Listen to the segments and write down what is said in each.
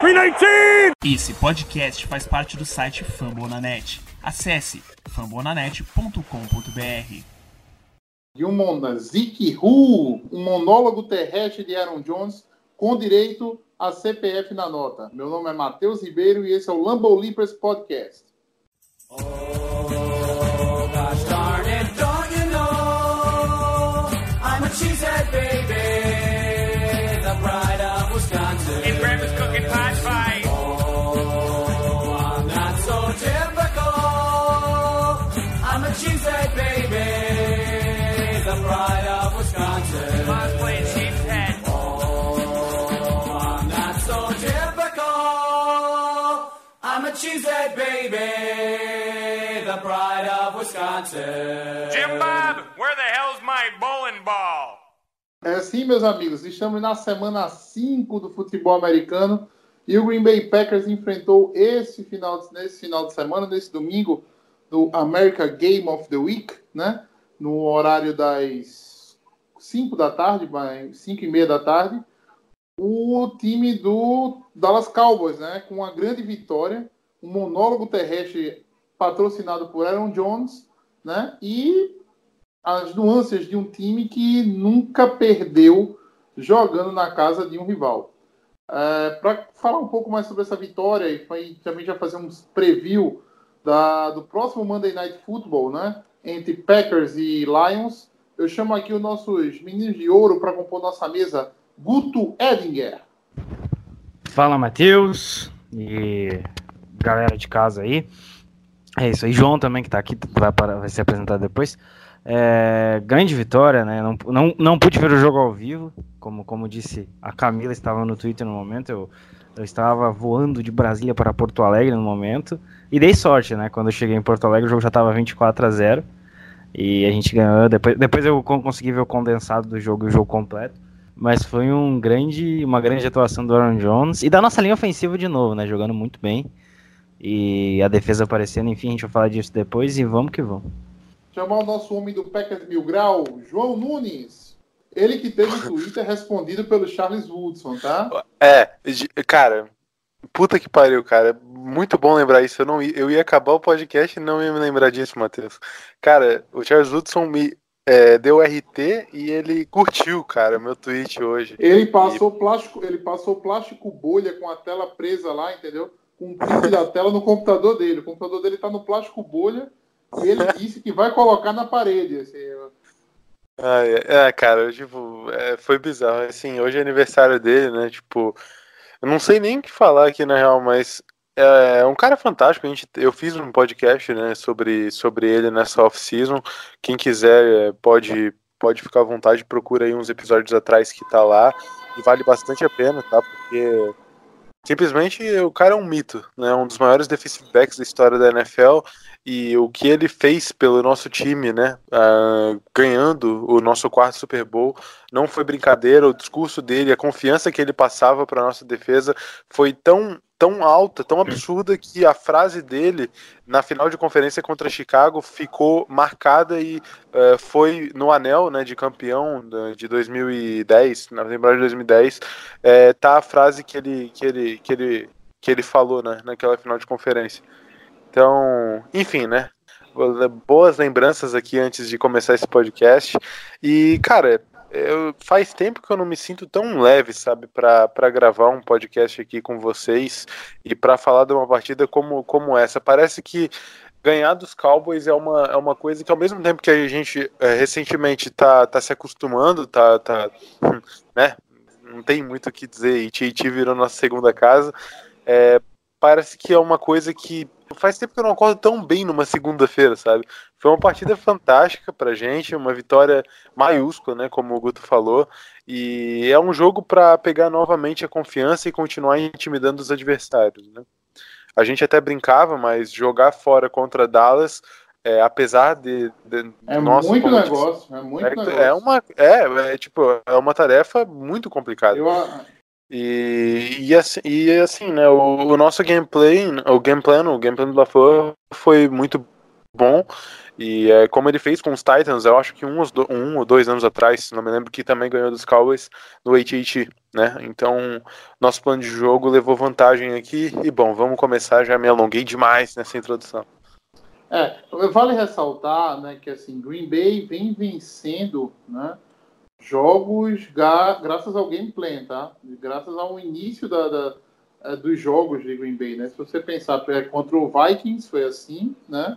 319! Esse podcast faz parte do site Fambonanet. Acesse fambonanet.com.br. De um mon- Zeke Hu, um monólogo terrestre de Aaron Jones com direito a CPF na nota. Meu nome é Matheus Ribeiro e esse é o Lambo Leapers Podcast. Gosh Cheesehead baby, the pride of Wisconsin. Jim Bob, where the hell's my bowling ball? É sim, meus amigos, estamos na semana 5 do futebol americano e o Green Bay Packers enfrentou esse final, nesse final de semana, nesse domingo, do America Game of the Week, né? No horário das 5 da tarde, 5 e meia da tarde, o time do Dallas Cowboys, né? Com uma grande vitória, um monólogo terrestre patrocinado por Aaron Jones, né? E as nuances de um time que nunca perdeu jogando na casa de um rival. Para falar um pouco mais sobre essa vitória e também já fazer um preview da- do próximo Monday Night Football, né, entre Packers e Lions, eu chamo aqui os nossos meninos de ouro para compor nossa mesa, Guto Edinger. Fala, Matheus e galera de casa aí. É isso aí, João também que tá aqui, vai, para- vai ser apresentado depois. É, grande vitória, né? Não, não, não pude ver o jogo ao vivo, como, como disse a Camila, estava no Twitter no momento. Eu, eu estava voando de Brasília para Porto Alegre no momento. E dei sorte, né? Quando eu cheguei em Porto Alegre, o jogo já estava 24 a 0 E a gente ganhou. Depois, depois eu con- consegui ver o condensado do jogo e o jogo completo. Mas foi um grande, uma grande atuação do Aaron Jones e da nossa linha ofensiva de novo, né? Jogando muito bem. E a defesa aparecendo, enfim, a gente vai falar disso depois e vamos que vamos. Chamar o nosso homem do Packers Mil Grau, João Nunes. Ele que teve no Twitter respondido pelo Charles Woodson, tá? É, cara, puta que pariu, cara. Muito bom lembrar isso. Eu, não ia, eu ia acabar o podcast e não ia me lembrar disso, Matheus. Cara, o Charles Woodson me é, deu RT e ele curtiu, cara, meu tweet hoje. Ele passou plástico, ele passou plástico bolha com a tela presa lá, entendeu? Com o print da tela no computador dele. O computador dele tá no plástico bolha e ele disse que vai colocar na parede. Assim, Ah, é, é, cara, tipo, é, foi bizarro. Assim, hoje é aniversário dele, né? Tipo, eu não sei nem o que falar aqui na real, mas é um cara fantástico. A gente, eu fiz um podcast, né, sobre, sobre ele nessa off-season. Quem quiser é, pode, pode ficar à vontade, procura aí uns episódios atrás que tá lá. E vale bastante a pena, tá? Porque simplesmente o cara é um mito, né? Um dos maiores defensive backs da história da NFL. E o que ele fez pelo nosso time, né? ah, ganhando o nosso quarto Super Bowl, não foi brincadeira. O discurso dele, a confiança que ele passava para nossa defesa foi tão, tão alta, tão absurda que a frase dele na final de conferência contra Chicago ficou marcada e eh, foi no anel, né, de campeão de 2010, na temporada de 2010, eh, tá a frase que ele que ele que ele que ele falou, né, naquela final de conferência. Então, enfim, né? Boas lembranças aqui antes de começar esse podcast. E, cara, eu, faz tempo que eu não me sinto tão leve, sabe, para gravar um podcast aqui com vocês e para falar de uma partida como, como essa. Parece que ganhar dos Cowboys é uma, é uma coisa que, ao mesmo tempo que a gente é, recentemente tá, tá se acostumando, tá, tá, né? Não tem muito o que dizer. E Titi virou nossa segunda casa. É, parece que é uma coisa que faz tempo que eu não acordo tão bem numa segunda-feira, sabe? Foi uma partida fantástica pra gente, uma vitória maiúscula, né, como o Guto falou, e é um jogo para pegar novamente a confiança e continuar intimidando os adversários, né? A gente até brincava, mas jogar fora contra Dallas, é, apesar de, de É nosso muito negócio, é muito é, negócio. é uma é, é, tipo é uma tarefa muito complicada. Eu, E, e, assim, e assim, né, o, o nosso gameplay, o game plan, o game plan do LaFleur foi muito bom. E é, como ele fez com os Titans, eu acho que um, um ou dois anos atrás, não me lembro, que também ganhou dos Cowboys no AT&T, né? Então, nosso plano de jogo levou vantagem aqui. E bom, vamos começar, já me alonguei demais nessa introdução. É, vale ressaltar, né, que assim, Green Bay vem vencendo, né, jogos graças ao gameplay, tá? Graças ao início da, da- eh, dos jogos de Green Bay, né? Se você pensar é, contra o Vikings foi assim, né?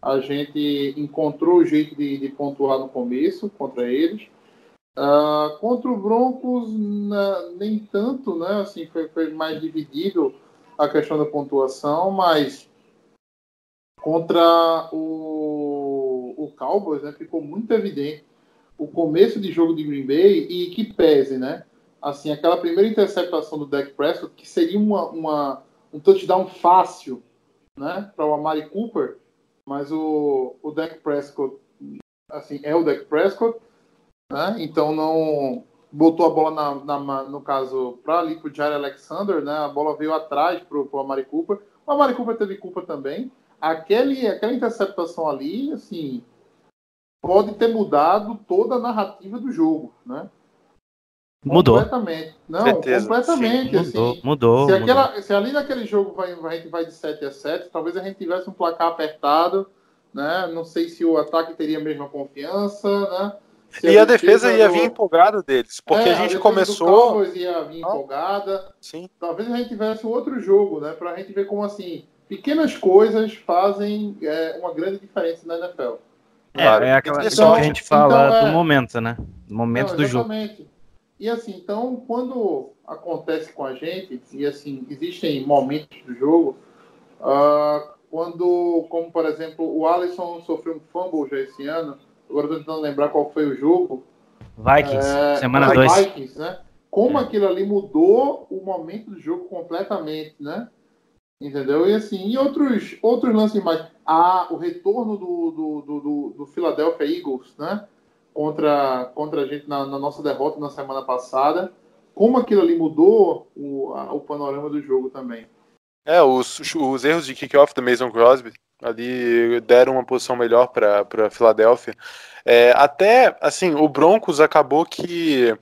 A gente encontrou o jeito de, de pontuar no começo contra eles. Ah, contra o Broncos, na- nem tanto, né? Assim, foi, foi mais dividido a questão da pontuação, mas contra o, o Cowboys, né, ficou muito evidente o começo de jogo de Green Bay e que pese, né? Assim, aquela primeira interceptação do Dak Prescott, que seria uma, uma- um touchdown fácil, né, para o Amari Cooper, mas o, o Dak Prescott, assim, é o Dak Prescott, né? Então não botou a bola na, na- no caso para ali para o Jair Alexander, né? A bola veio atrás para o Amari Cooper. O Amari Cooper teve culpa também, aquele, aquela interceptação ali, assim, pode ter mudado toda a narrativa do jogo, né? Mudou. Completamente. Não, Certeza, completamente, Mudou, assim. mudou. Se, mudou. aquela, se ali naquele jogo vai, a gente vai de 7 a 7, talvez a gente tivesse um placar apertado, né? Não sei se o ataque teria a mesma confiança, né? Se E a defesa ia do- vir empolgada deles, porque É, a gente defesa do começou. Ia vir empolgada. Sim, talvez a gente tivesse um outro jogo, né? Pra gente ver como assim, pequenas coisas fazem é, uma grande diferença na NFL. É, claro. é aquela Então, questão que a gente fala então, é- do momento, né? Do momento Não, do jogo. exatamente. E assim, então, quando acontece com a gente, e assim, existem momentos do jogo, ah, quando, como por exemplo, o Alisson sofreu um fumble já esse ano, agora eu tô tentando lembrar qual foi o jogo, Vikings, É, semana contra 2. Vikings, né? Como aquilo ali mudou o momento do jogo completamente, né? Entendeu? E assim, e outros, outros lances mais. Ah, o retorno do, do, do, do, do Philadelphia Eagles, né? Contra, contra a gente na, na nossa derrota na semana passada. Como aquilo ali mudou o, a- o panorama do jogo também. É, os, os erros de kickoff do Mason Crosby ali deram uma posição melhor para para Filadélfia. É, até assim, o Broncos acabou que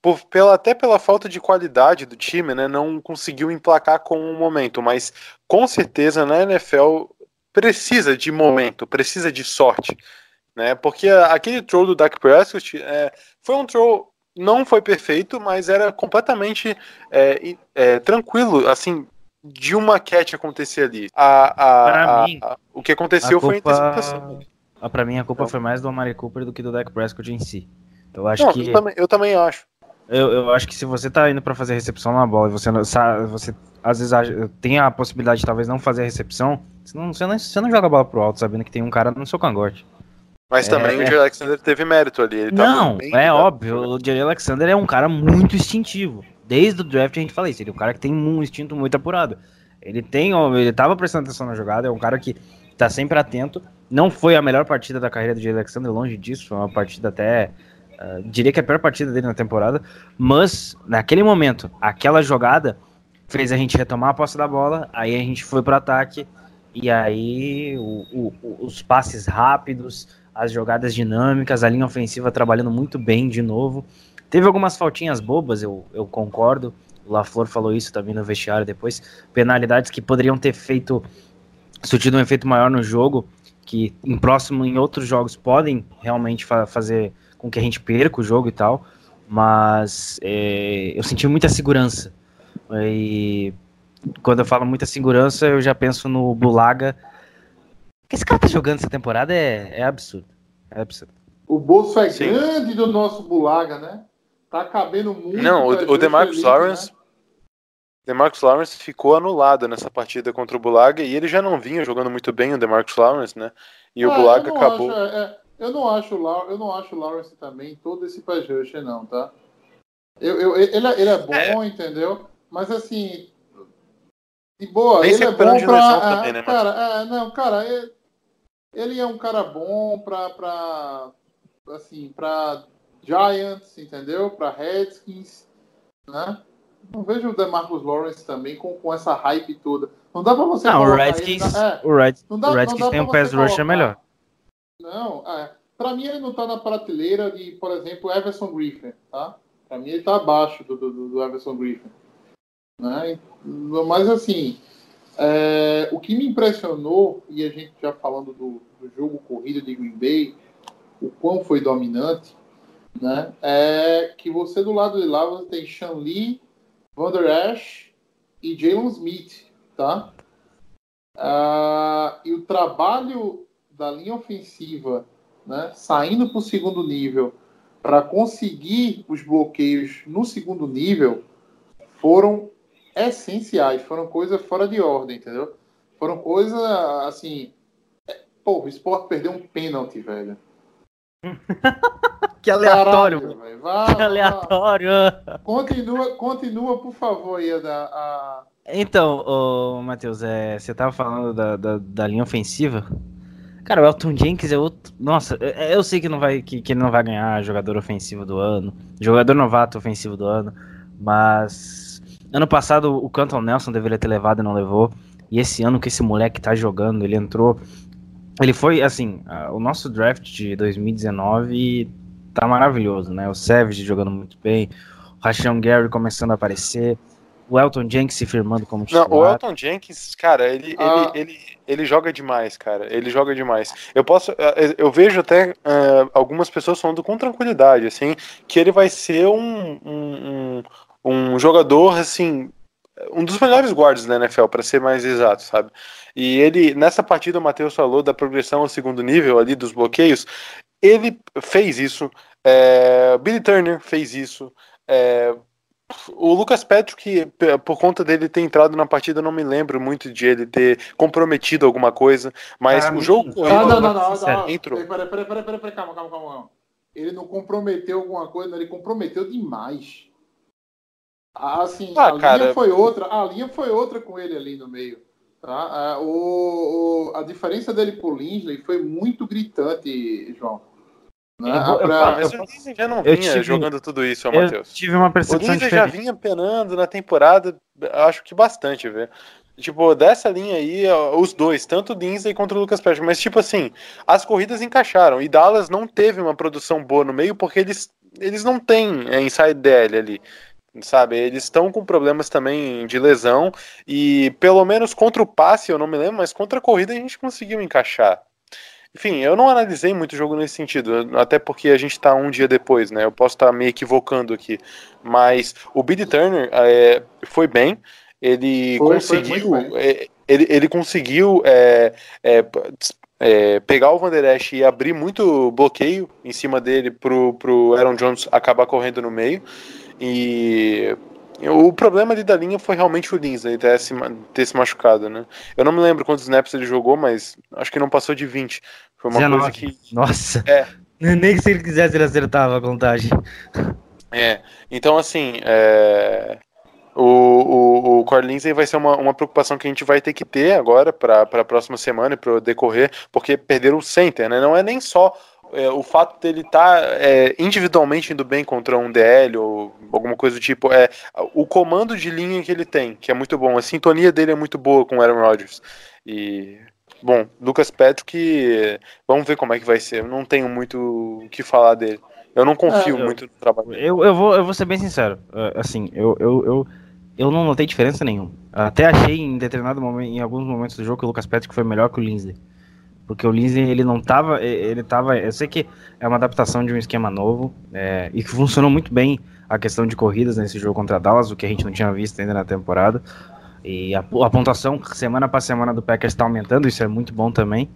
por, pela, até pela falta de qualidade do time, né, não conseguiu emplacar com o momento, mas com certeza na NFL precisa de momento, precisa de sorte, né? Porque aquele throw do Dak Prescott é, foi um throw não foi perfeito, mas era completamente é, é, tranquilo, assim, de uma catch acontecer ali. A, a- Pra a- mim, o que aconteceu a foi a culpa- interceptação. Ah, Pra mim, a culpa Então. foi mais do Amari Cooper do que do Dak Prescott em si. Eu acho Não, que. eu, também, eu também acho. Eu, eu acho que se você tá indo pra fazer recepção na bola e você, você às vezes tem a possibilidade de talvez não fazer a recepção, você não, você, não, você não joga a bola pro alto sabendo que tem um cara no seu cangote. Mas É, também o é. Jay Alexander teve mérito ali. Não, bem é óbvio, o Jerry Alexander é um cara muito instintivo. Desde o draft a gente fala isso, ele é um cara que tem um instinto muito apurado. Ele tem, ele tava prestando atenção na jogada, é um cara que tá sempre atento. Não foi a melhor partida da carreira do Jerry Alexander, longe disso, foi uma partida até ah, diria que é a pior partida dele na temporada, mas naquele momento, aquela jogada fez a gente retomar a posse da bola, aí a gente foi pro ataque e aí o- o- os passes rápidos, as jogadas dinâmicas, a linha ofensiva trabalhando muito bem de novo. Teve algumas faltinhas bobas, eu, eu concordo. O LaFleur falou isso também no vestiário depois. Penalidades que poderiam ter feito, surtido um efeito maior no jogo, que em próximo, em outros jogos, podem realmente fa- fazer com que a gente perca o jogo e tal. Mas é, eu senti muita segurança. E quando eu falo muita segurança, eu já penso no Bulaga. O que esse cara tá jogando essa temporada é, é absurdo. É absurdo. O bolso é Sim. grande do nosso Bulaga, né? Tá cabendo muito. Não, o, DeMarcus Lawrence. né? DeMarcus Lawrence ficou anulado nessa partida contra o Bulaga e ele já não vinha jogando muito bem o DeMarcus Lawrence, né? E o Ah, Bulaga acabou. acho, é, é, eu não acho o eu não acho Lawrence também todo esse pass rusher, não, tá? Eu, eu- ele, é- ele é bom, entendeu? Mas assim. De boa, Nem ele é bom pra. lesão ah, também, né, cara, é, não, cara, é- ele é um cara bom pra. pra assim, pra Giants, entendeu? Pra Redskins, né? não vejo o DeMarcus Lawrence também com, com essa hype toda. Não dá pra você Não, o ele Redskins, na- é, o Red, não dá- o não Redskins dá tem um pass rusher melhor. Não, é. Pra mim ele não tá na prateleira de, por exemplo, Everson Griffin, tá? Pra mim ele tá abaixo do, do, do Everson Griffin. Né? Mas assim, é, o que me impressionou, e a gente já falando do, do jogo corrido de Green Bay, o quão foi dominante, né? É que você do lado de lá você tem Sean Lee, Van Der Esch e Jalen Smith, tá? Ah, e o trabalho da linha ofensiva, né, saindo para o segundo nível para conseguir os bloqueios no segundo nível foram essenciais, foram coisas fora de ordem, entendeu? Foram coisas assim. é, Pô, o Sport perdeu um pênalti, velho. Que aleatório, Caralho. Vá, Que vá. aleatório. Continua, continua, por favor, aí a, Então, ô, Matheus, é, você tava falando da, da, da linha ofensiva. Cara, o Elton Jenkins é outro. Nossa, eu, sei que, não vai, que, que ele não vai ganhar jogador ofensivo do ano, jogador novato ofensivo do ano, mas ano passado o Canton Nelson deveria ter levado e não levou. E esse ano que esse moleque tá jogando, ele entrou. Ele foi, assim, o nosso draft de 2019 tá maravilhoso, né? O Savage jogando muito bem, o Rashawn Gary começando a aparecer, o Elton Jenkins se firmando como Não, titular. o Elton Jenkins, cara, ele, Ah. ele, ele, ele joga demais, cara. Ele joga demais. Eu posso. eh, Eu vejo até eh, algumas pessoas falando com tranquilidade, assim, que ele vai ser um, um, um, um jogador, assim. Um dos melhores guardas da NFL, para ser mais exato, sabe? E ele, nessa partida, o Matheus falou da progressão ao segundo nível ali dos bloqueios. Ele fez isso. eh, Billy Turner fez isso. eh, o Lucas Patrick, por conta dele ter entrado na partida, eu não me lembro muito de ele ter comprometido alguma coisa, mas Cara, o jogo corrido Ah, não, não, não, não, não. entrou. Peraí, peraí, peraí, peraí, peraí, calma, calma, calma, calma. Ele não comprometeu alguma coisa, não, ele comprometeu demais. Ah, Assim, Ah, a linha cara. foi outra, a linha foi outra com ele ali no meio. Tá? Ah, o, o- a diferença dele pro Linsley foi muito gritante, João. Eu o já não vinha tive- jogando tudo isso, ó, Eu Matheus. tive uma O percepção Lindsay já vinha penando na temporada, acho que bastante, velho. Tipo, dessa linha aí, os dois, tanto o Lindsay contra o Lucas Patrick, mas tipo assim, as corridas encaixaram e Dallas não teve uma produção boa no meio porque eles, eles não têm é, inside DL ali, sabe? Eles estão com problemas também de lesão e pelo menos contra o passe, eu não me lembro, mas contra a corrida a gente conseguiu encaixar. Enfim, eu não analisei muito o jogo nesse sentido, até porque a gente tá um dia depois, né? Eu posso estar me equivocando aqui. Mas o Billy Turner é, foi bem, ele Foi, foi conseguiu. bem. é, ele, ele conseguiu é, é, é, pegar o Van Der Esch e abrir muito bloqueio em cima dele pro, pro Aaron Jones acabar correndo no meio. E o problema ali da linha foi realmente o Lindsay ter se, ter se machucado, né? Eu não me lembro quantos snaps ele jogou, mas acho que não passou de 20. Foi uma 19. coisa que. Nossa. É. Nem que se ele quisesse ele acertava a contagem. É. Então, assim, é, o, o, o Corey Lindsay vai ser uma, uma preocupação que a gente vai ter que ter agora para a próxima semana e para decorrer, porque perderam o center, né? Não é nem só é, o fato dele estar individualmente indo bem contra um DL ou alguma coisa do tipo, é o comando de linha que ele tem, que é muito bom. A sintonia dele é muito boa com o Aaron Rodgers. E. Bom, Lucas Patrick, vamos ver como é que vai ser. Eu não tenho muito o que falar dele. Eu não confio É, eu- muito no trabalho dele. Eu, eu, vou, eu vou ser bem sincero. é, Assim, eu, eu, eu, eu não notei diferença nenhuma. Até achei em determinado momento, em alguns momentos do jogo, que o Lucas Patrick foi melhor que o Lindsay. Porque o Lindsay, ele não tava. Ele tava. Eu sei que é uma adaptação de um esquema novo. é, e que funcionou muito bem a questão de corridas nesse jogo contra Dallas, o que a gente não tinha visto ainda na temporada. E a, a pontuação semana para semana do Packers está aumentando, isso é muito bom também.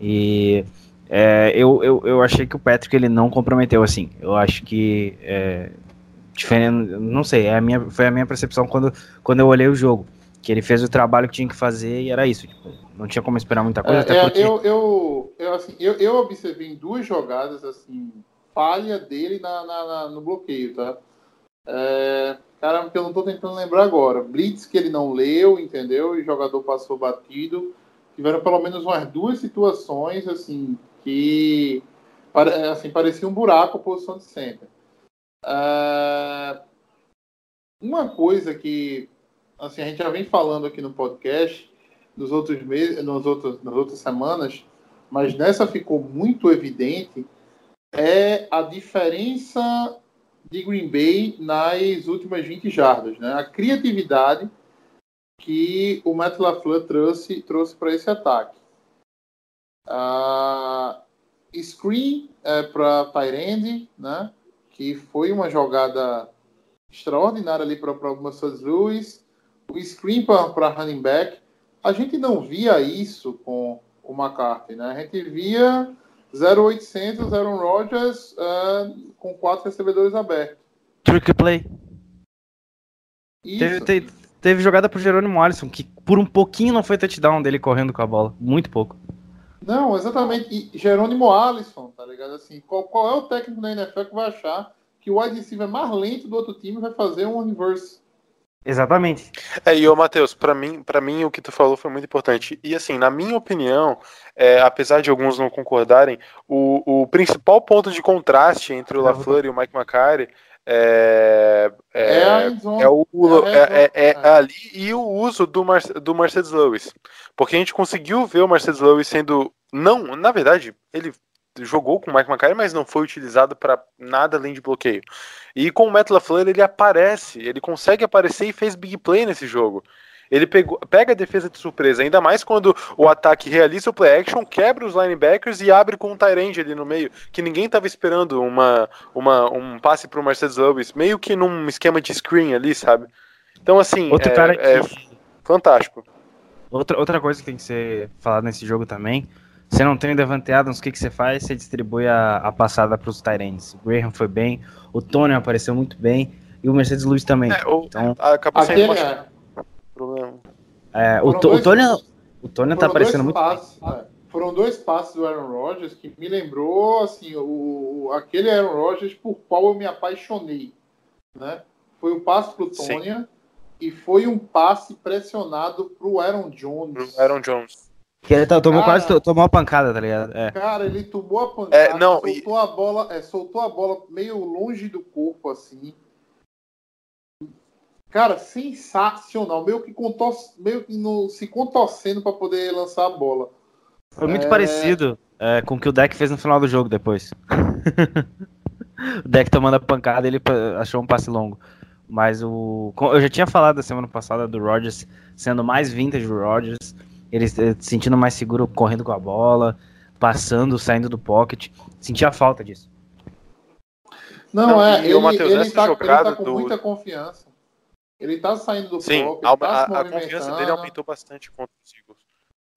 E é, eu, eu, eu achei que o Patrick ele não comprometeu assim. Eu acho que é, diferente, não sei, é a minha, foi a minha percepção quando, quando eu olhei o jogo, que ele fez o trabalho que tinha que fazer e era isso. tipo, não tinha como esperar muita coisa, É, até é, porque eu, eu, eu, assim, eu, eu observei em duas jogadas assim, falha dele na, na- na- no bloqueio, tá? É, cara, que eu não tô tentando lembrar agora. Blitz que ele não leu, entendeu? E o jogador passou batido. Tiveram pelo menos umas duas situações assim que assim, parecia um buraco a posição de center. É, uma coisa que assim, a gente já vem falando aqui no podcast nos outros meses, nos outros, nas outras semanas, mas nessa ficou muito evidente, é a diferença de Green Bay nas últimas 20 jardas, né? A criatividade que o Matt LaFleur trouxe, trouxe para esse ataque. Ah, screen é, para Tyrande, né? Que foi uma jogada extraordinária ali para o Mercedes Lewis. O screen para running back. A gente não via isso com o McCarthy, né? A gente via 0800 Aaron Rodgers ah, com quatro recebedores abertos. Trick play. Teve, teve, teve jogada pro Jerônimo Alisson, que por um pouquinho não foi touchdown dele correndo com a bola. Muito pouco. Não, exatamente. E Jerônimo Alisson, tá ligado? Assim, qual, qual é o técnico da NFL que vai achar que o wide receiver mais lento do outro time vai fazer um reverse? Exatamente. É, e ô Matheus, pra mim, para mim o que tu falou foi muito importante. E assim, na minha opinião, é, apesar de alguns não concordarem, o, o principal ponto de contraste entre o LaFleur e o Mike McCarthy é, é, É é o É é, é- é ali e o uso do, Mar, do Mercedes Lewis. Porque a gente conseguiu ver o Mercedes Lewis sendo. Não, na verdade, ele jogou com o Mike McCarthy, mas não foi utilizado para nada além de bloqueio. E com o Matt LaFleur ele aparece, ele consegue aparecer e fez big play nesse jogo. Ele pegou, pega a defesa de surpresa, ainda mais quando o ataque realiza o play action, quebra os linebackers e abre com um Tyrande ali no meio, que ninguém estava esperando uma, uma, um passe pro Mercedes Lewis, meio que num esquema de screen ali, sabe? Então, assim, Outro é, cara que. é fantástico. Outra, outra coisa que tem que ser falada nesse jogo também. Você não tem o Devante Adams, o que, que você faz? Você distribui a, a passada para os Tyrants. O Graham foi bem, o Tony apareceu muito bem e o Mercedes Lewis também. É, o- Então, acabou sendo é, problema. é, o, To- o dois- Tony, o Tony tá aparecendo dois muito bem. é, foram dois passes do Aaron Rodgers que me lembrou assim o, o- aquele Aaron Rodgers por qual eu me apaixonei, né? Foi o passe pro Sim. Tonya e foi um passe pressionado pro Aaron Jones. Pro Aaron Jones. Que ele tá- tomou Cara. quase to- tomou uma pancada, tá ligado? É. Cara, ele tomou a pancada, É, não, e- soltou a bola, é, soltou a bola meio longe do corpo assim. Cara, sensacional, meio que contor, meio que no- se contorcendo para poder lançar a bola. Foi muito É. parecido é, com o que o deck fez no final do jogo depois. o deck tomando a pancada, ele achou um passe longo. Mas o. Eu já tinha falado da semana passada do Rodgers sendo mais vintage do Rodgers. Ele se sentindo mais seguro correndo com a bola, passando, saindo do pocket. Sentia falta disso. Não, Não, é, e, ele, Matheus, ele, tá, ele jogada tá com do- muita confiança. Ele tá saindo do Sim, bloco, a, ele tá a- a confiança dele aumentou bastante contra os Eagles.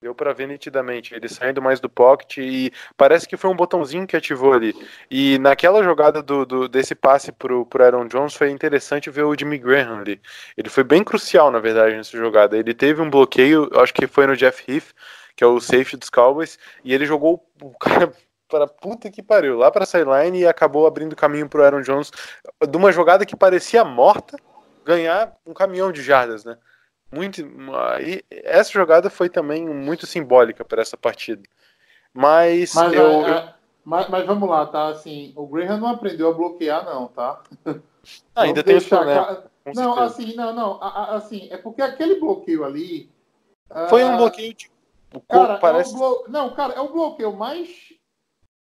Deu pra ver nitidamente, ele saindo mais do pocket e parece que foi um botãozinho que ativou ali. E naquela jogada do, do- desse passe pro, pro Aaron Jones foi interessante ver o Jimmy Graham ali. Ele foi bem crucial, na verdade, nessa jogada. Ele teve um bloqueio, acho que foi no Jeff Heath, que é o safety dos Cowboys, e ele jogou o cara para puta que pariu, lá pra sideline e acabou abrindo caminho pro Aaron Jones de uma jogada que parecia morta, ganhar um caminhão de jardas, né? Muito, e essa jogada foi também muito simbólica para essa partida. Mas, Mas, eu, é, eu- é, mas, mas vamos lá, tá? Assim, o Graham não aprendeu a bloquear, não, tá? ainda Vamos tem claro- com Não, certeza. assim, não, não. a- a- Assim, é porque aquele bloqueio ali. Foi ah, um bloqueio de. O Cara, parece. é um blo... Não, cara, é o bloqueio mais.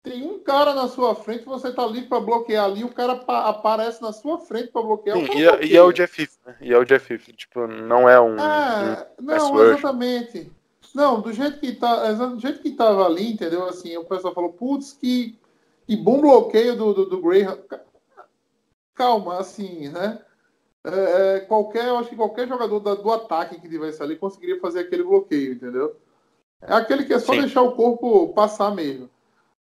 Tem um cara na sua frente, você tá livre pra bloquear ali, o cara pa- aparece na sua frente pra bloquear. o Sim, e, é- e é o Jeff né? E é o Jeff. Tipo, não é um. É, um não, exatamente. Não, do jeito que tá, do jeito que tava ali, entendeu? Assim, o pessoal falou, putz, que, que bom bloqueio do, do, do Graham. Ca- Calma, assim, né? É, é, qualquer, eu acho que qualquer jogador da- do ataque que tivesse ali conseguiria fazer aquele bloqueio, entendeu? É aquele que é só Sim. deixar o corpo passar mesmo.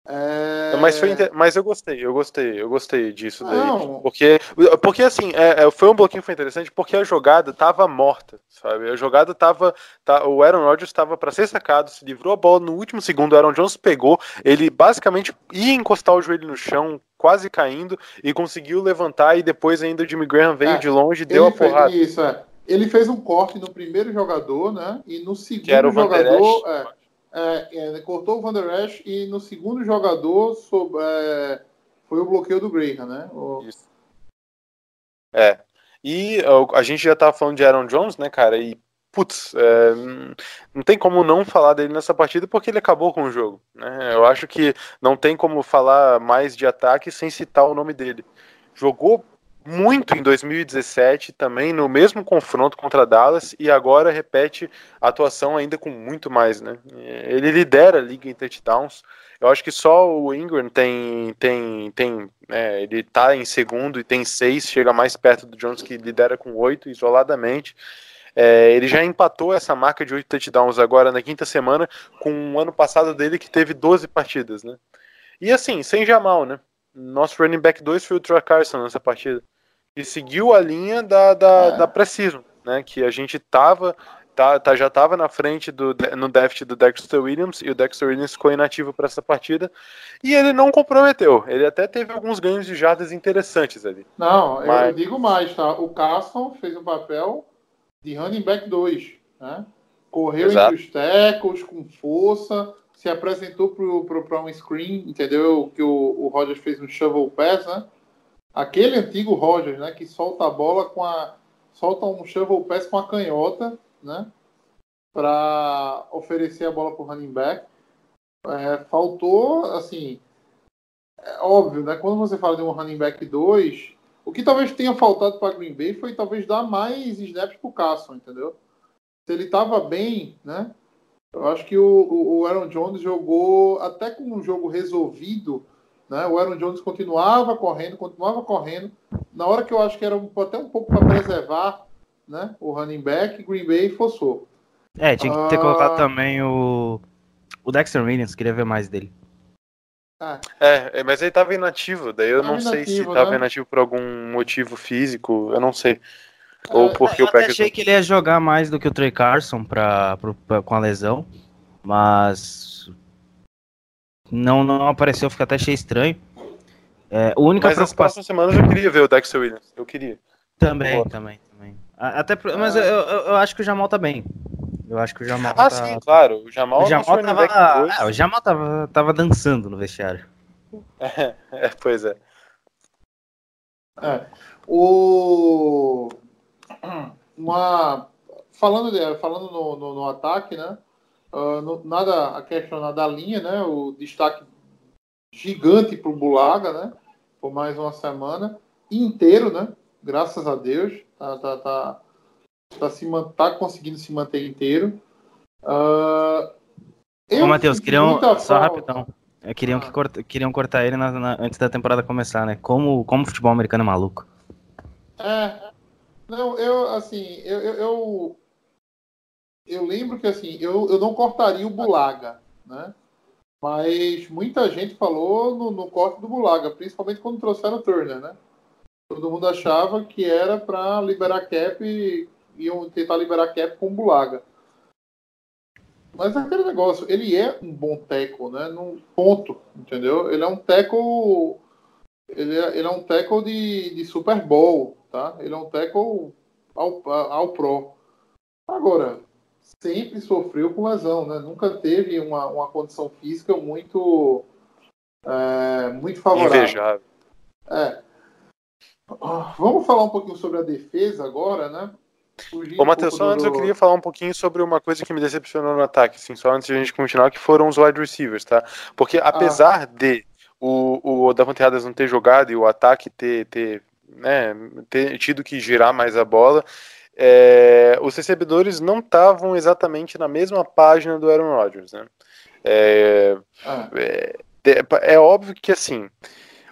É... Mas, foi mas eu gostei, eu gostei, eu gostei disso daí. Não. Porque, porque assim, é, é, foi um bloquinho que foi interessante porque a jogada tava morta, sabe? A jogada tava. Tá, o Aaron Rodgers tava para ser sacado, se livrou a bola no último segundo, o Aaron Jones pegou, ele basicamente ia encostar o joelho no chão, quase caindo, e conseguiu levantar, e depois ainda o Jimmy Graham veio É, de longe e deu a porrada. Isso, é. Ele fez um corte no primeiro jogador, né? E no segundo jogador. É, é, cortou o Van Der Esch e no segundo jogador sob- é, foi o bloqueio do Graham, né? O- Isso. É. E a gente já tava falando de Aaron Jones, né, cara? E, putz, é, não tem como não falar dele nessa partida porque ele acabou com o jogo. Né? Eu acho que não tem como falar mais de ataque sem citar o nome dele. Jogou muito em 2017 também no mesmo confronto contra Dallas e agora repete a atuação ainda com muito mais, né? Ele lidera a liga em touchdowns. Eu acho que só o Ingram tem tem tem é, ele tá em segundo e tem seis, chega mais perto do Jones que lidera com oito isoladamente. É, ele já empatou essa marca de oito touchdowns agora na quinta semana com o ano passado dele que teve 12 partidas, né? E assim, sem Jamal, né? Nosso running back 2 foi o Troy Carson nessa partida. E seguiu a linha da, da, É. da Precision, né? Que a gente tava, tá, tá, já tava na frente do, no déficit do Dexter Williams, e o Dexter Williams ficou inativo para essa partida. E ele não comprometeu. Ele até teve alguns ganhos de jardas interessantes ali. Não, eu Mas- digo mais, tá? O Carson fez um papel de running back 2, né? Correu Exato. entre os tackles com força, se apresentou para um screen, entendeu? Que o, o Rogers fez um shovel pass, né? Aquele antigo Rogers, né? Que solta a bola com a. solta um shovel pass com a canhota, né? Para oferecer a bola para o running back. É, faltou, assim. É óbvio, né? Quando você fala de um running back 2, o que talvez tenha faltado para Green Bay foi talvez dar mais snaps para o Carson, entendeu? Se ele estava bem, né? Eu acho que o, o- o Aaron Jones jogou até com um jogo resolvido, né? O Aaron Jones continuava correndo, continuava correndo. Na hora que eu acho que era até um pouco para preservar, né? O running back, Green Bay forçou. É, tinha que ter Ah. colocado também o. O Dexter Williams, queria ver mais dele. É, é, mas ele tava inativo, daí eu Tava não sei se inativo, tava né? inativo por algum motivo físico, eu não sei. Ou É, porque eu o Packers. achei que ele ia jogar mais do que o Trey Carson pra, pro- pra- com a lesão, mas não, não apareceu, fica até achei estranho. É, a única Mas preocupação próximas semanas eu queria ver o Dexter Williams. Eu queria. também, Boa. também, também. Até, mas eu, eu, eu acho que o Jamal tá bem. Eu acho que o Jamal Ah, tá. sim, claro. O Jamal, o é Jamal tava, dois. ah, o Jamal tava, tava dançando no vestiário. É, pois é. É. O... Uma... Falando, de- falando no, no, no ataque, né? No- nada a questionar da linha, né? O destaque gigante para o Bulaga, né? Por mais uma semana. Inteiro, né? Graças a Deus. Tá, tá, tá, tá, se, tá conseguindo se manter inteiro. Eu Ô, Matheus, queriam. Só rapidão. É, queriam, Ah. que corta- queriam cortar ele na- na- antes da temporada começar, né? Como, como o futebol americano é maluco. É. Não, eu, assim, eu, eu, eu, eu lembro que, assim, eu, eu não cortaria o Bulaga, né? Mas muita gente falou no, no corte do Bulaga, principalmente quando trouxeram o Turner, né? Todo mundo achava que era para liberar cap e iam tentar liberar cap com o Bulaga. Mas aquele negócio, ele é um bom tackle, né? Num ponto, entendeu? Ele é um tackle ele é, ele é um tackle de, de Super Bowl, tá? Ele é um tackle ao, ao pro. Agora, sempre sofreu com lesão, né? Nunca teve uma, uma condição física muito é, muito favorável. Invejável. É. Ah, Vamos falar um pouquinho sobre a defesa agora, né? Fugir Ô, Matheus, só do- antes eu queria falar um pouquinho sobre uma coisa que me decepcionou no ataque, assim, só antes de a gente continuar, que foram os wide receivers, tá? Porque Ah. apesar de o, o Davante Adams não ter jogado e o ataque ter, ter, né, ter tido que girar mais a bola, é, os recebedores não estavam exatamente na mesma página do Aaron Rodgers, né? É, Ah, é, é óbvio que assim,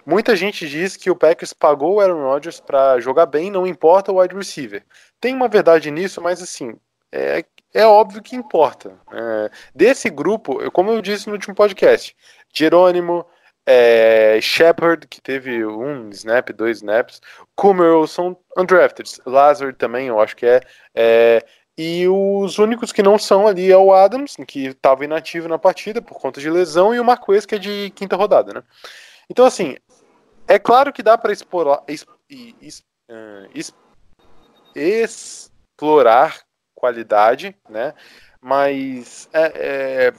muita gente diz que o Packers pagou o Aaron Rodgers para jogar bem, não importa o wide receiver. Tem uma verdade nisso, mas assim, é, é óbvio que importa. É, desse grupo, como eu disse no último podcast, Jerônimo, é, Shepard, que teve um snap, dois snaps, Kummerow são undrafted, Lazard também, eu acho que é, é, e os únicos que não são ali é o Adams, que estava inativo na partida por conta de lesão, e o Marquês, que é de quinta rodada, né? Então, assim, é claro que dá para explorar, explorar qualidade, né? Mas é, é,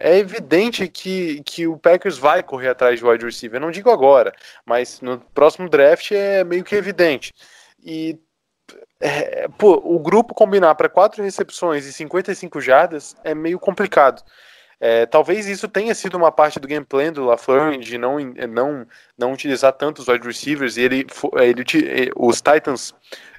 é evidente que, que o Packers vai correr atrás de wide receiver. Não digo agora, mas no próximo draft é meio que evidente. E é, pô, o grupo combinar para quatro recepções e 55 jardas é meio complicado. É, talvez isso tenha sido uma parte do gameplay do LaFleur de não, não, não utilizar tanto os wide receivers e ele, fo- ele, eh, os Titans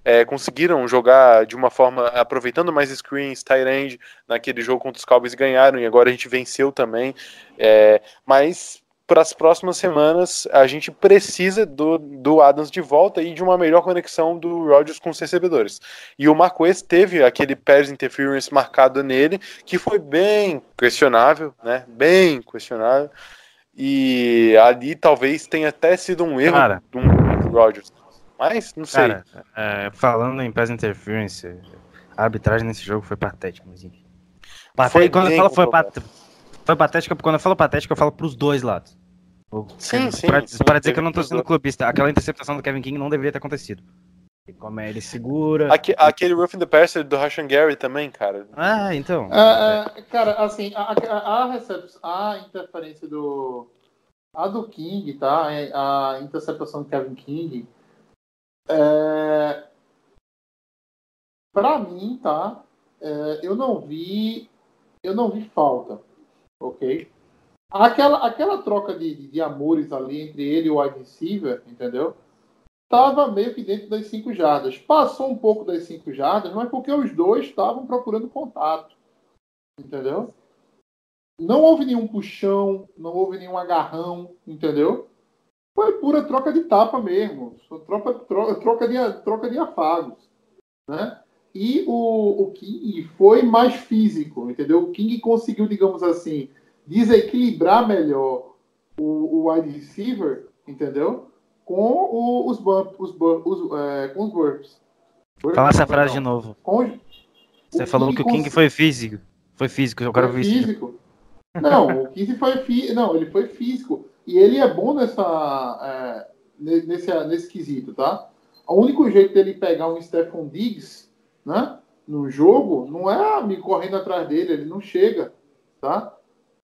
é, conseguiram jogar de uma forma aproveitando mais screens, tight end naquele jogo contra os Cowboys ganharam e agora a gente venceu também. É, mas para as próximas semanas a gente precisa do, do Adams de volta e de uma melhor conexão do Rodgers com os recebedores. E o Marquês teve aquele pass interference marcado nele, que foi bem questionável, né? Bem questionável. E ali talvez tenha até sido um erro Cara. do Rodgers. Mas não sei. Cara, é, falando em pass interference, a arbitragem nesse jogo foi patética, mas enfim. Paté- Foi quando eu falo foi, pat... foi patética, quando eu falo patética, eu falo pros dois lados. Sim, sim, Para, sim, para dizer que eu não tô sendo clubista, aquela interceptação do Kevin King não deveria ter acontecido. E Como é, ele segura. Aque- aquele roughing the passer do Rashan Gary também, cara. Ah, então. É, é, cara, assim, a, a, a, a interferência do. A do King, tá? É, A interceptação do Kevin King. É, pra mim, tá? É, eu não vi. Eu não vi falta. Ok? Aquela, aquela troca de, de, de amores ali entre ele e o wide entendeu? Tava meio que dentro das 5 jardas. Passou um pouco das 5 jardas, mas porque os dois estavam procurando contato. Entendeu? Não houve nenhum puxão, não houve nenhum agarrão, entendeu? Foi pura troca de tapa mesmo. Troca, troca, troca, de, troca de afagos. Né? E o, o King foi mais físico, entendeu? O King conseguiu, digamos assim, desequilibrar melhor o, o wide receiver, entendeu? Com o- os bump, os, bump, os, é, com os burps. Fala essa frase de novo. Com Você o falou que o King cons- foi físico. Foi físico, eu quero ver isso. físico. Não, o 15 foi fí- não, ele foi físico. E ele é bom nessa é, ne- nesse, nesse quesito, tá? O único jeito dele pegar um Stephon Diggs, né, no jogo, não é me correndo atrás dele, ele não chega, tá?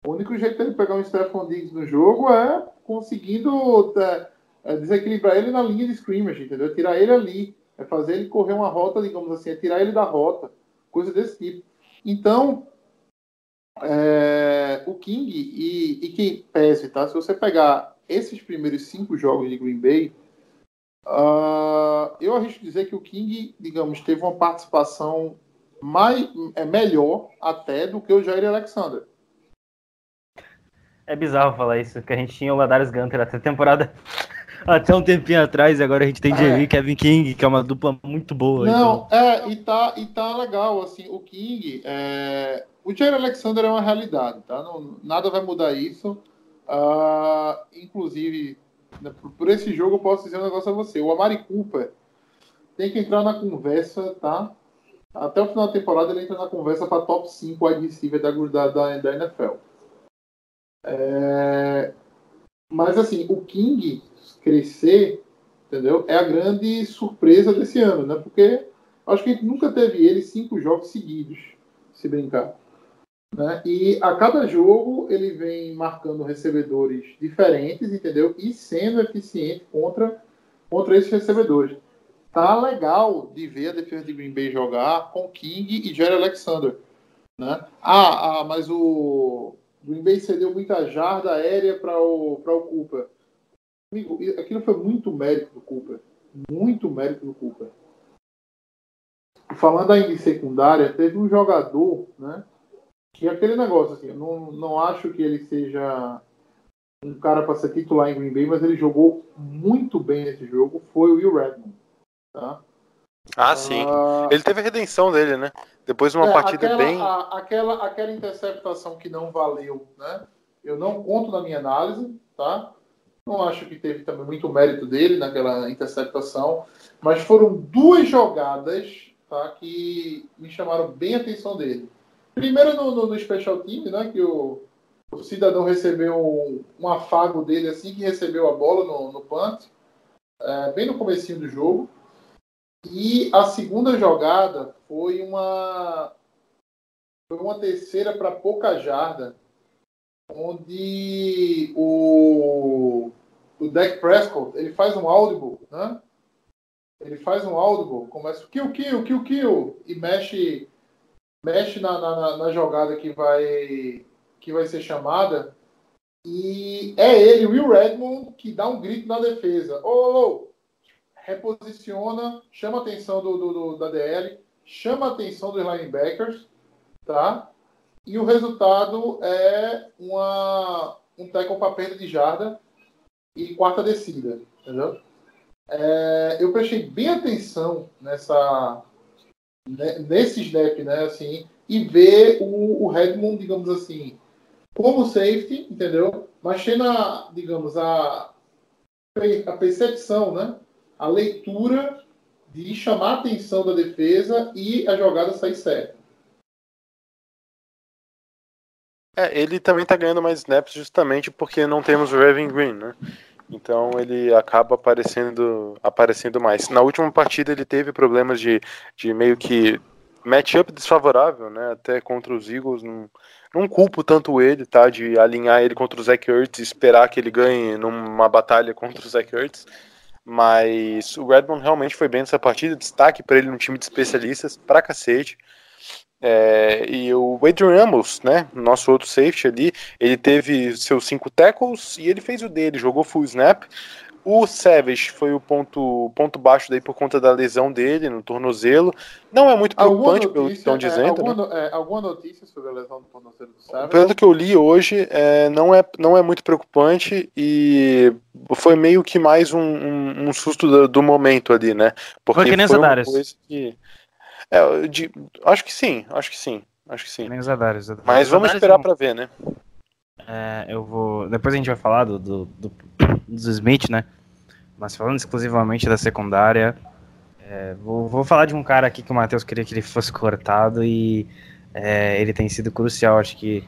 O único jeito dele pegar um Stephon Diggs no jogo é conseguindo é, é, desequilibrar ele na linha de scrimmage, entendeu? Tirar ele ali, é fazer ele correr uma rota, digamos assim, é tirar ele da rota, coisa desse tipo. Então, é, o King e, e quem pese, tá? Se você pegar esses primeiros cinco jogos de Green Bay, ah, eu arrisco dizer que o King, digamos, teve uma participação mais, é, melhor até do que o Jair Alexander. É bizarro falar isso, que a gente tinha o Ladarius Gunter até a temporada. Até um tempinho atrás, agora a gente tem Jerry e Kevin King, que é uma dupla muito boa. Não, é, e tá, e tá legal, assim, o King, é, o Jair Alexander é uma realidade, tá? Não, nada vai mudar isso. Ah, inclusive, né, por, esse jogo eu posso dizer um negócio a você. O Amari Cooper tem que entrar na conversa, tá? Até o final da temporada ele entra na conversa para top 5 wide receiver da, da, da NFL. É, mas assim, o King crescer, entendeu? É a grande surpresa desse ano, né? Porque acho que a gente nunca teve ele cinco jogos seguidos, se brincar. Né? E a cada jogo ele vem marcando recebedores diferentes, entendeu? E sendo eficiente contra, contra esses recebedores. Tá legal de ver a defesa de Green Bay jogar com King e Jerry Alexander. Né? Ah, ah, mas o Green Bay cedeu muita jarda aérea para o, pra o Cooper. Amigo, aquilo foi muito mérito do Cooper. Muito mérito do Cooper. Falando ainda em secundária, teve um jogador, né? Que é aquele negócio, assim, eu não, não acho que ele seja um cara para ser titular em Green Bay, mas ele jogou muito bem nesse jogo. Foi o Will Redmond. Tá? Ah, sim. Ah, Ele teve a redenção dele, né? Depois de uma é, partida aquela, bem. a- aquela, aquela interceptação que não valeu, né? Eu não conto na minha análise, tá? Não acho que teve também muito mérito dele naquela interceptação, mas foram duas jogadas tá, que me chamaram bem a atenção dele. Primeiro no, no, no special team, né? Que o, o cidadão recebeu um, afago dele assim que recebeu a bola no, no punt, é, bem no comecinho do jogo. E a segunda jogada foi uma foi uma terceira para pouca jarda, onde o o Dak Prescott ele faz um audible, né? Ele faz um audible, começa o kill, kill, kill, kill, e mexe, mexe na, na, na- jogada que vai, que vai ser chamada. E é ele, Will Redmond, que dá um grito na defesa. Ô, ô, ô, reposiciona, chama a atenção do, do- do- da DL, chama a atenção dos linebackers, tá? E o resultado é uma, um tackle para perda de jarda e quarta descida, entendeu? É, eu prestei bem atenção nessa ne- nesse snap, né, assim, e ver o, o Redmond, digamos assim, como safety, entendeu? Mas tendo a, digamos, a, a percepção, né? A leitura de chamar a atenção da defesa e a jogada sair certa. É, ele também tá ganhando mais snaps justamente porque não temos o Raven Green, né? Então ele acaba aparecendo, aparecendo mais. Na última partida ele teve problemas de, de meio que matchup desfavorável, né? Até contra os Eagles. Não, não culpo tanto ele, tá? De alinhar ele contra o Zach Ertz e esperar que ele ganhe numa batalha contra o Zach Ertz. Mas o Redmond realmente foi bem nessa partida. Destaque para ele no time de especialistas, pra cacete. É, e o Adrian Ramos, né, nosso outro safety ali, ele teve seus cinco tackles e ele fez o dele, jogou full snap. O Savage foi o ponto, ponto baixo daí por conta da lesão dele no tornozelo. Não é muito preocupante pelo que estão notícia, é, dizendo, né? alguma, no- é, alguma notícia sobre a lesão do tornozelo do Savage? Pelo que eu li hoje, é, não, é, não é muito preocupante e foi meio que mais um, um, um susto do, do momento ali, né? Porque Foi que nem o uma coisa que. É, de- acho que sim, acho que sim, acho que sim. Nem os Adares. os Mas vamos Adares esperar não. pra ver, né? É, eu vou. Depois a gente vai falar do, do, do, dos Smith, né? Mas falando exclusivamente da secundária, é, vou, vou falar de um cara aqui que o Matheus queria que ele fosse cortado e é, ele tem sido crucial, acho que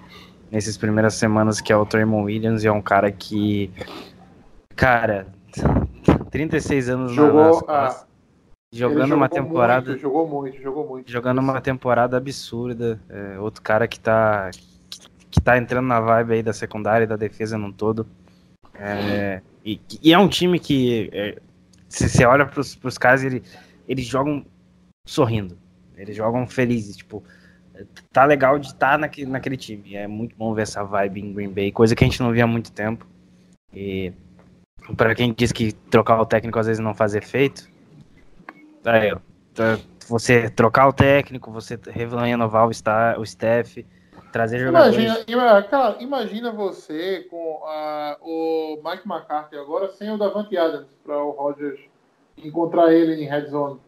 nessas primeiras semanas, que é o Tremon Williams, e é um cara que. Cara, 36 anos na- Jogou, nas ah, costas, Ele jogando uma temporada Muito, jogou muito, jogou muito. jogando uma temporada absurda. É, outro cara que tá, que tá entrando na vibe aí da secundária e da defesa num todo. É, e, e é um time que, é, se você olha pros, pros caras, ele, eles jogam sorrindo. Eles jogam felizes. Tipo, tá legal de estar naquele, naquele time. É muito bom ver essa vibe em Green Bay, coisa que a gente não via há muito tempo. E para quem diz que trocar o técnico às vezes não faz efeito, aí, tá- você trocar o técnico, você renovar o, sta- o staff, trazer jogadores. Imagina, ima- cara, imagina você com ah, o Mike McCarthy agora sem o Davante Adams para o Rodgers encontrar ele em red zone.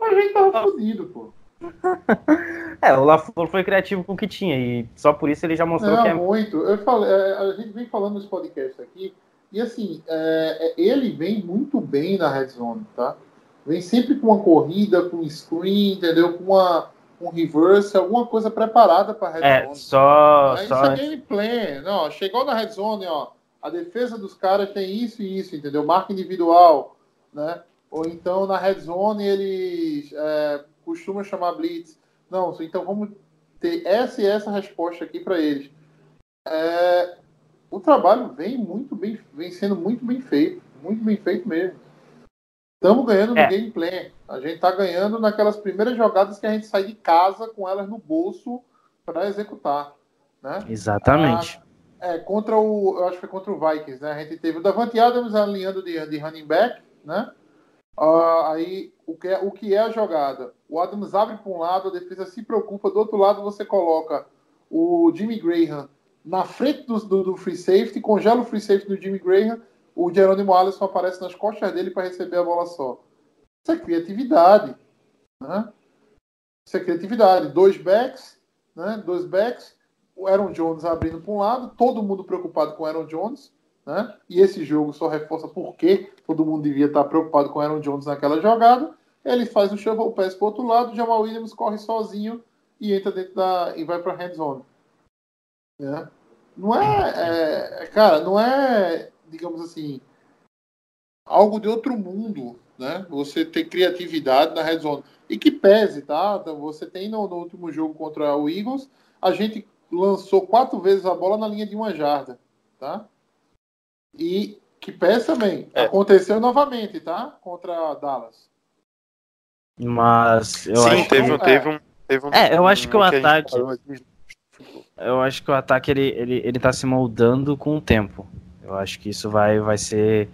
A gente tava fodido, pô. É, o LaFleur foi criativo com o que tinha e só por isso ele já mostrou Não, que é. muito. Eu falei, é, a gente vem falando nesse podcast aqui, e assim, é, é, ele vem muito bem na red zone, tá? Vem sempre com uma corrida, com screen, entendeu? Com uma, um reverse, alguma coisa preparada para red É, zone. só. Aí só isso é gameplay. Não, chegou na red zone, ó. A defesa dos caras tem isso e isso, entendeu? Marca individual, né? Ou então na red zone eles é, costumam chamar blitz. Não, então vamos ter essa e essa resposta aqui para eles. É, o trabalho vem muito bem, vem sendo muito bem feito, muito bem feito mesmo. Estamos ganhando no É. gameplay. A gente está ganhando naquelas primeiras jogadas que a gente sai de casa com elas no bolso para executar, né? Exatamente. É, contra o. Eu acho que foi contra o Vikings, né? A gente teve o Davante Adams alinhando de, de running back, né? Ah, aí, o que, é, o que é a jogada? O Adams abre para um lado, a defesa se preocupa, do outro lado você coloca o Jimmy Graham na frente do, do, do free safety, congela o free safety do Jimmy Graham, o Jerônimo Alisson aparece nas costas dele para receber a bola só. Isso é criatividade, né? Isso é criatividade. Dois backs, né? Dois backs, o Aaron Jones abrindo para um lado, todo mundo preocupado com o Aaron Jones, né? E esse jogo só reforça por que todo mundo devia estar preocupado com o Aaron Jones naquela jogada. Ele faz o shovel pass para outro lado, o Jamal Williams corre sozinho e entra dentro da e vai para a zone. Né? Não é, é, cara, não é, digamos assim, algo de outro mundo, né? Você ter criatividade na red zone e que pese, tá? Então, você tem no, no último jogo contra o Eagles, a gente lançou quatro vezes a bola na linha de uma jarda, tá? E Que pés também. É. Aconteceu novamente, tá? Contra Dallas. Mas eu Sim, acho teve, que- um, teve um. Teve um É, eu acho que o ataque-. Eu acho que o ataque ele, ele, ele tá se moldando com o tempo. Eu acho que isso vai, vai ser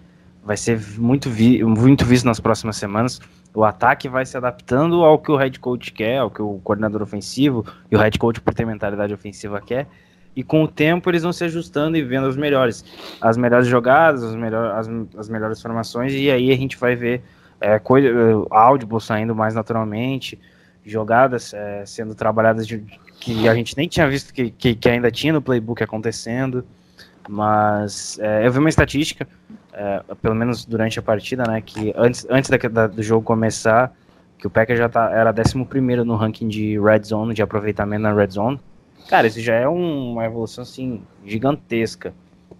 vai ser muito, vi, muito visto nas próximas semanas. O ataque vai se adaptando ao que o head coach quer, ao que o coordenador ofensivo e o head coach por ter mentalidade ofensiva quer. E com o tempo eles vão se ajustando e vendo as melhores, as melhores jogadas, as, melhor, as, as melhores formações e aí a gente vai ver é, coisa, áudio saindo mais naturalmente, jogadas é, sendo trabalhadas de, que a gente nem tinha visto que, que, que ainda tinha no playbook acontecendo. Mas é, eu vi uma estatística, é, pelo menos durante a partida, né? Que antes, antes da, da- do jogo começar, que o Packers já tá, era 11 no ranking de red zone, de aproveitamento na red zone. Cara, isso já é um- uma evolução assim, gigantesca.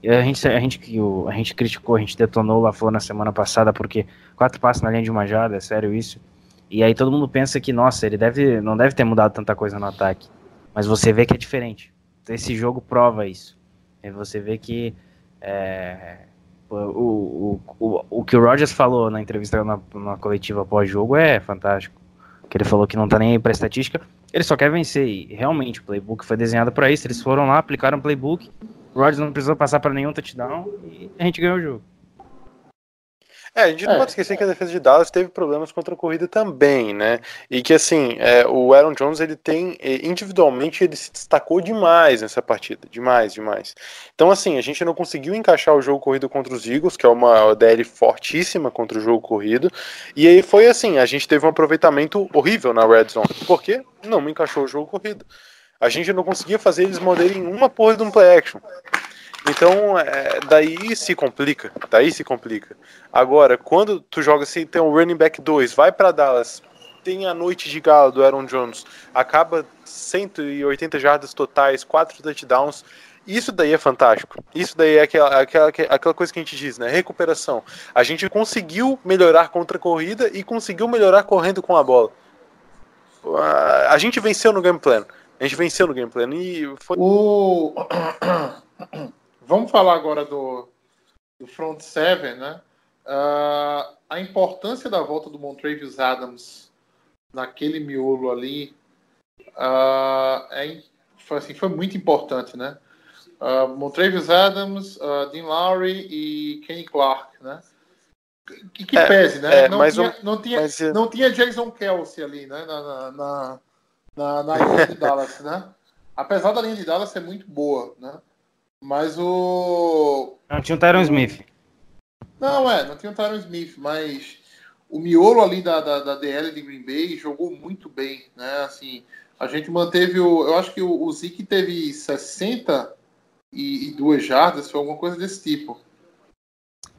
E a gente, a, gente, que o- a gente criticou, a gente detonou lá fora na semana passada, porque quatro passos na linha de uma jarda, é sério isso. E aí todo mundo pensa que, nossa, ele deve, não deve ter mudado tanta coisa no ataque. Mas você vê que é diferente. Esse jogo prova isso. Você vê que é, o, o, o, o que o Rogers falou na entrevista na, na coletiva pós-jogo é fantástico. Que ele falou que não tá nem aí pra estatística, ele só quer vencer. E realmente, o playbook foi desenhado para isso. Eles foram lá, aplicaram o playbook. O Rogers não precisou passar para nenhum touchdown e a gente ganhou o jogo. É, a gente não É. pode esquecer que a defesa de Dallas teve problemas contra a corrida também, né? E que assim, é, o Aaron Jones ele tem individualmente ele se destacou demais nessa partida, demais, demais. Então assim, a gente não conseguiu encaixar o jogo corrido contra os Eagles, que é uma DL fortíssima contra o jogo corrido. E aí foi assim, a gente teve um aproveitamento horrível na red zone. Por quê? Não encaixou o jogo corrido. A gente não conseguia fazer eles morderem uma porra de um play action. Então, é, daí se complica, daí se complica. Agora, quando tu joga assim, tem um running back 2, vai pra Dallas, tem a noite de gala do Aaron Jones, acaba 180 jardas totais, 4 touchdowns, isso daí é fantástico. Isso daí é aquela, aquela, aquela coisa que a gente diz, né? Recuperação. A gente conseguiu melhorar contra a corrida e conseguiu melhorar correndo com a bola. A- A gente venceu no game plan. A gente venceu no game plan e foi O... Vamos falar agora do, do front seven, né? Ah, a importância da volta do Montrevious Adams naquele miolo ali ah, é, foi, assim, foi muito importante, né? Uh, Montrevious Adams, ah, Dean Lowry e Kenny Clark, né? Que, que É, pese, né? é, não, tinha, um- não, tinha, mas, não tinha Jason Kelsey ali, né? Na, na, na, na linha de Dallas, né? Apesar da linha de Dallas ser muito boa, né? Mas o. Não tinha o Tyron Smith. Não, é, não tinha o Tyron Smith, mas o miolo ali da, da, da DL de Green Bay jogou muito bem, né? Assim, a gente manteve o. Eu acho que o, o Zeke teve 60 e, e duas jardas, foi alguma coisa desse tipo.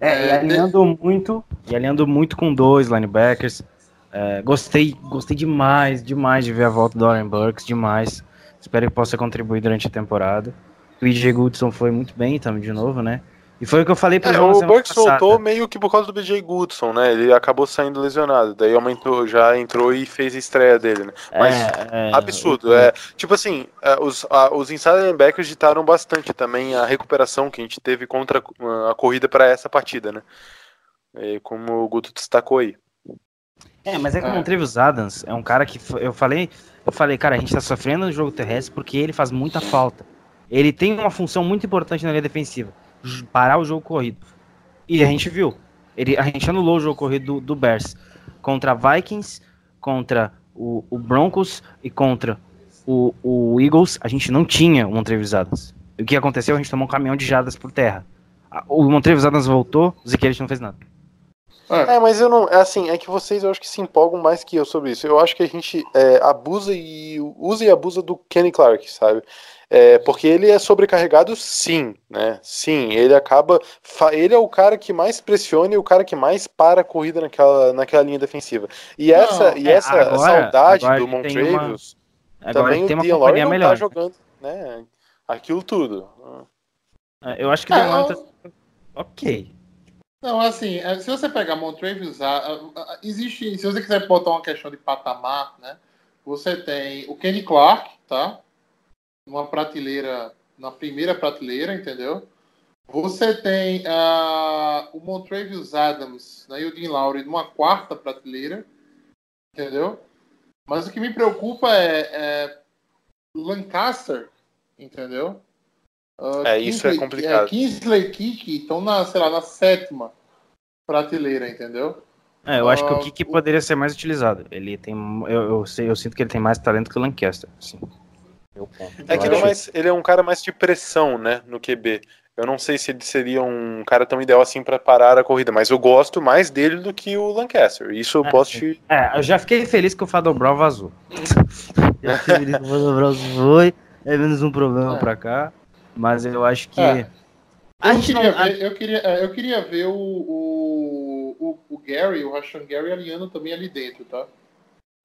É, É, e alinhando muito, e alinhando muito com dois linebackers. É, gostei, gostei demais, demais de ver a volta do Aaron Burks, demais. Espero que possa contribuir durante a temporada. O EJ Goodson foi muito bem também de novo, né? E foi o que eu falei para É, o Burks voltou meio que por causa do BJ Goodson, né? Ele acabou saindo lesionado, daí aumentou, já entrou e fez a estreia dele, né? Mas é, absurdo, é. Tipo assim, é, os, a, os inside linebackers ditaram bastante também a recuperação que a gente teve contra a, a corrida para essa partida, né? E como o Guto destacou aí. É, mas é que o É. Montrevious Adams é um cara que eu falei, eu falei, cara, a gente tá sofrendo no jogo terrestre porque ele faz muita falta. Ele tem uma função muito importante na linha defensiva, parar o jogo corrido. E a gente viu, ele, a gente anulou o jogo corrido do, do Bears contra Vikings, contra o, o Broncos e contra o, o Eagles. A gente não tinha o Montrevious Adams. E o que aconteceu? A gente tomou um caminhão de jardas por terra. O Montrevious Adams voltou, o Zeke não fez nada. É, mas eu não. É assim, é que vocês eu acho que se empolgam mais que eu sobre isso. Eu acho que a gente é, abusa e usa e abusa do Kenny Clark, sabe? É, porque ele é sobrecarregado, sim, né? Sim, ele acaba. Ele é o cara que mais pressiona e o cara que mais para a corrida naquela, naquela linha defensiva. E Não, essa, e é, essa agora- saudade agora do ele tem uma- Montrevious, também tem o uma Dean Lowry companhia não melhor. tá jogando, né? Aquilo tudo. É, Eu acho que É, deu uma... eu- Ok. Não, assim, é, se você pegar Montrevious, existe, se você quiser botar uma questão de patamar, né? Você tem o Kenny Clark, tá? Uma prateleira, na primeira prateleira, entendeu? Você tem ah, o Montrevious Adams né, e o Dean Lowry numa quarta prateleira, entendeu? Mas o que me preocupa é, é Lancaster, entendeu? Ah, É, isso é Kingsley- complicado. É, Kingsley Kiki estão na, sei lá, na sétima prateleira, entendeu? É, eu acho que Ah, o Kiki o- poderia ser mais utilizado. Ele tem. Eu, eu, sei, eu sinto que ele tem mais talento que o Lancaster. Assim. É Eu que ele é, acho- mais, ele é um cara mais de pressão, né, no QB. Eu não sei se ele seria um cara tão ideal assim pra parar a corrida, mas eu gosto mais dele do que o Lancaster. Isso eu É, posso te. É, eu já fiquei feliz que o Fadon Brown vazou. já fiquei feliz que o Fadon Brown foi. É menos um problema É. pra cá. Mas eu acho que. É. A Eu gente não. queria, a- ver, eu, queria, é, eu queria ver o, o, o, o Gary, o Rashan Gary alinhando também ali dentro, tá?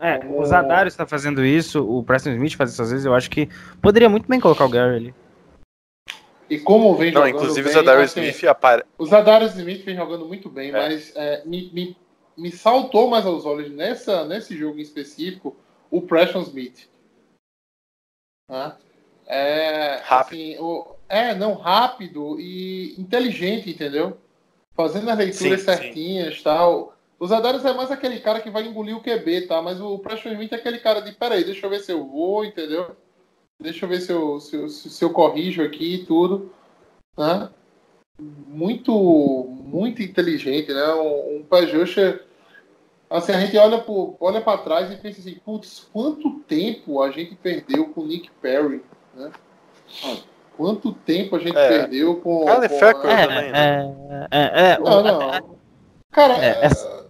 É, o Zadaro está fazendo isso, o Preston Smith faz isso às vezes, eu acho que poderia muito bem colocar o Gary ali. E como vem Não, jogando inclusive o bem, Zadarius assim, Smith apare... O Smith vem jogando muito bem, É. mas é, me, me, me saltou mais aos olhos nessa, nesse jogo em específico o Preston Smith. Né? É, Rápido. assim, o- é, não, rápido e inteligente, entendeu? Fazendo as leituras Sim, sim. certinhas tal. O Zadarius é mais aquele cara que vai engolir o QB, tá? Mas o Preston Smith é aquele cara de, peraí, deixa eu ver se eu vou, entendeu? Deixa eu ver se eu, se eu, se eu corrijo aqui e tudo. Né? Muito, muito inteligente, né? Um, um pass rusher, Assim, a gente olha, pro, olha para trás e pensa assim, putz, quanto tempo a gente perdeu com o Nick Perry, né? Quanto tempo a gente É. perdeu com... Kyle com também, né? é, é, é, Não, o- não. Cara, É, é,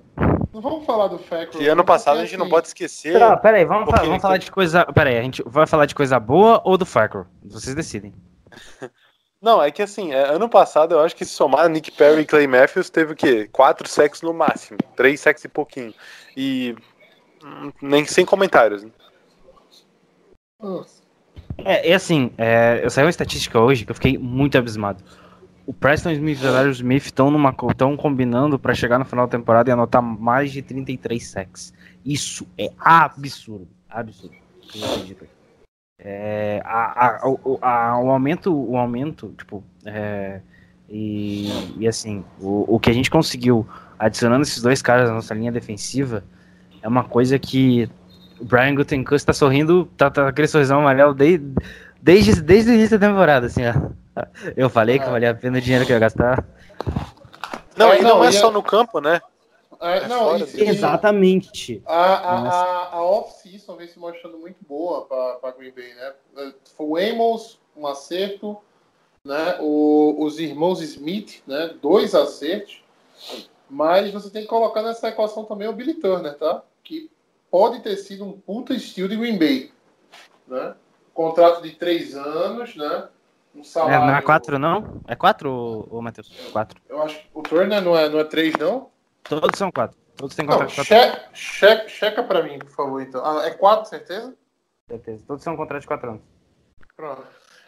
não vamos falar do Fackrell. Que ano passado a gente não assim, pode esquecer. Não, peraí, vamos, Um fa- pouquinho vamos falar de coisa. Peraí, a gente vai falar de coisa boa ou do Factor? Vocês decidem. Não, é que assim, é, ano passado eu acho que se somar Nick Perry e Clay Matthews teve o quê? Quatro sacks no máximo. Três sacks e pouquinho. E. hum, Nem sem comentários. né? Nossa. É, e assim, é, eu saiu uma estatística hoje que eu fiquei muito abismado. O Preston Smith e o Darius Smith estão combinando pra chegar no final da temporada e anotar mais de 33 sacks. Isso é absurdo. Absurdo. É, a- a- o, a- o aumento, o aumento, tipo, é, e, e assim, o, o que a gente conseguiu adicionando esses dois caras na nossa linha defensiva é uma coisa que o Brian Gutenkust tá sorrindo, tá, tá aquele sorrisão amarelo desde, desde, desde o início da temporada, assim, ó. Eu falei que valia a pena o dinheiro que eu ia gastar. Não, É, e não, não, é e só a- no campo, né? É, É não, fora e- e- Exatamente. A, a, a, a off-season vem se mostrando muito boa para Green Bay, né? Foi o Amos, um acerto, né? O, os irmãos Smith, né? Dois acertos. Mas você tem que colocar nessa equação também o Billy Turner, tá? Que pode ter sido um puta estilo de Green Bay, né? Contrato de três anos, né? Um É, salário... não é 4 não? É 4, ô, Matheus? 4. Eu acho que o Turner não é, não é três, não? Todos são 4. Todos têm Não, contrato de 4 che, che, checa pra mim, por favor, então. Ah, é quatro, certeza? certeza. Todos são contrato de 4 anos. Pronto.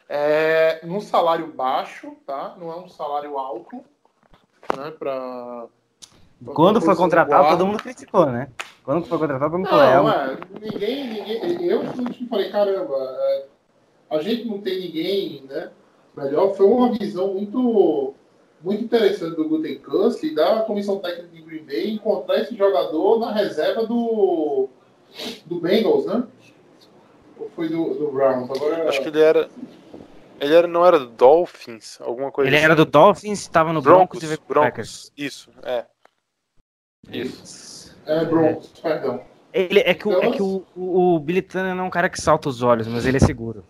É, num salário baixo, tá? Não é um salário alto, né? Pra, Quando foi contratado, todo mundo criticou, né? Quando foi contratado, todo mundo Não, falou, é, é, ninguém, ninguém. Eu falei, caramba, é, gente não tem ninguém, né? Melhor. Foi uma visão muito, muito interessante do Gutenkust e da comissão técnica de Green Bay encontrar esse jogador na reserva do, do Bengals, né? Ou foi do, do Browns? Agora, Acho que ele era. Ele era, não era do Dolphins, alguma coisa Ele assim. era do Dolphins, estava no Broncos, Broncos, e Broncos. Packers. Isso, é. Isso. É, Broncos, perdão. Ele, é que, o, é Então- que o, o, o Billy Turner não é um cara que salta os olhos, mas ele é seguro.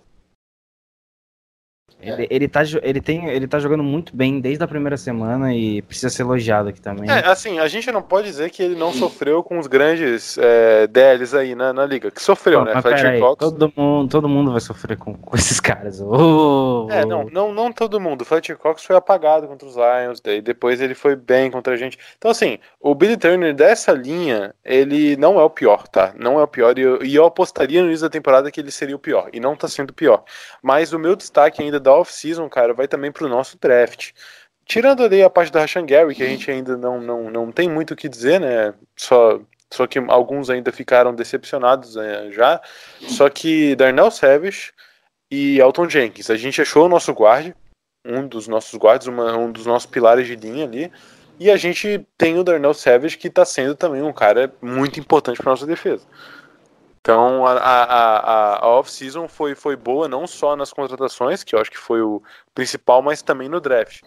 Ele, ele, tá, ele, tem, ele tá jogando muito bem desde a primeira semana e precisa ser elogiado aqui também. É, assim, a gente não pode dizer que ele não sofreu com os grandes é, DLs aí na, na liga. Que sofreu, Pô, né? peraí, Cox. todo, mundo, todo mundo vai sofrer com, com esses caras. Ô, É, não, não, não todo mundo. O Fletcher Cox foi apagado contra os Lions, daí depois ele foi bem contra a gente. Então, assim, o Billy Turner dessa linha, ele não é o pior, tá? Não é o pior, e eu, e eu apostaria no início da temporada que ele seria o pior, e não tá sendo o pior. Mas o meu destaque ainda da off-season, cara, vai também pro nosso draft. Tirando ali a parte do Rashan Gary, que a gente ainda não, não, não tem muito o que dizer, né? Só, só que alguns ainda ficaram decepcionados né, já. Só que Darnell Savage e Elton Jenkins. A gente achou o nosso guarde, um dos nossos guardas, uma- um dos nossos pilares de linha ali. E a gente tem o Darnell Savage, que está sendo também um cara muito importante para nossa defesa. Então a, a, a, off-season foi, foi boa não só nas contratações, que eu acho que foi o principal, mas também no draft.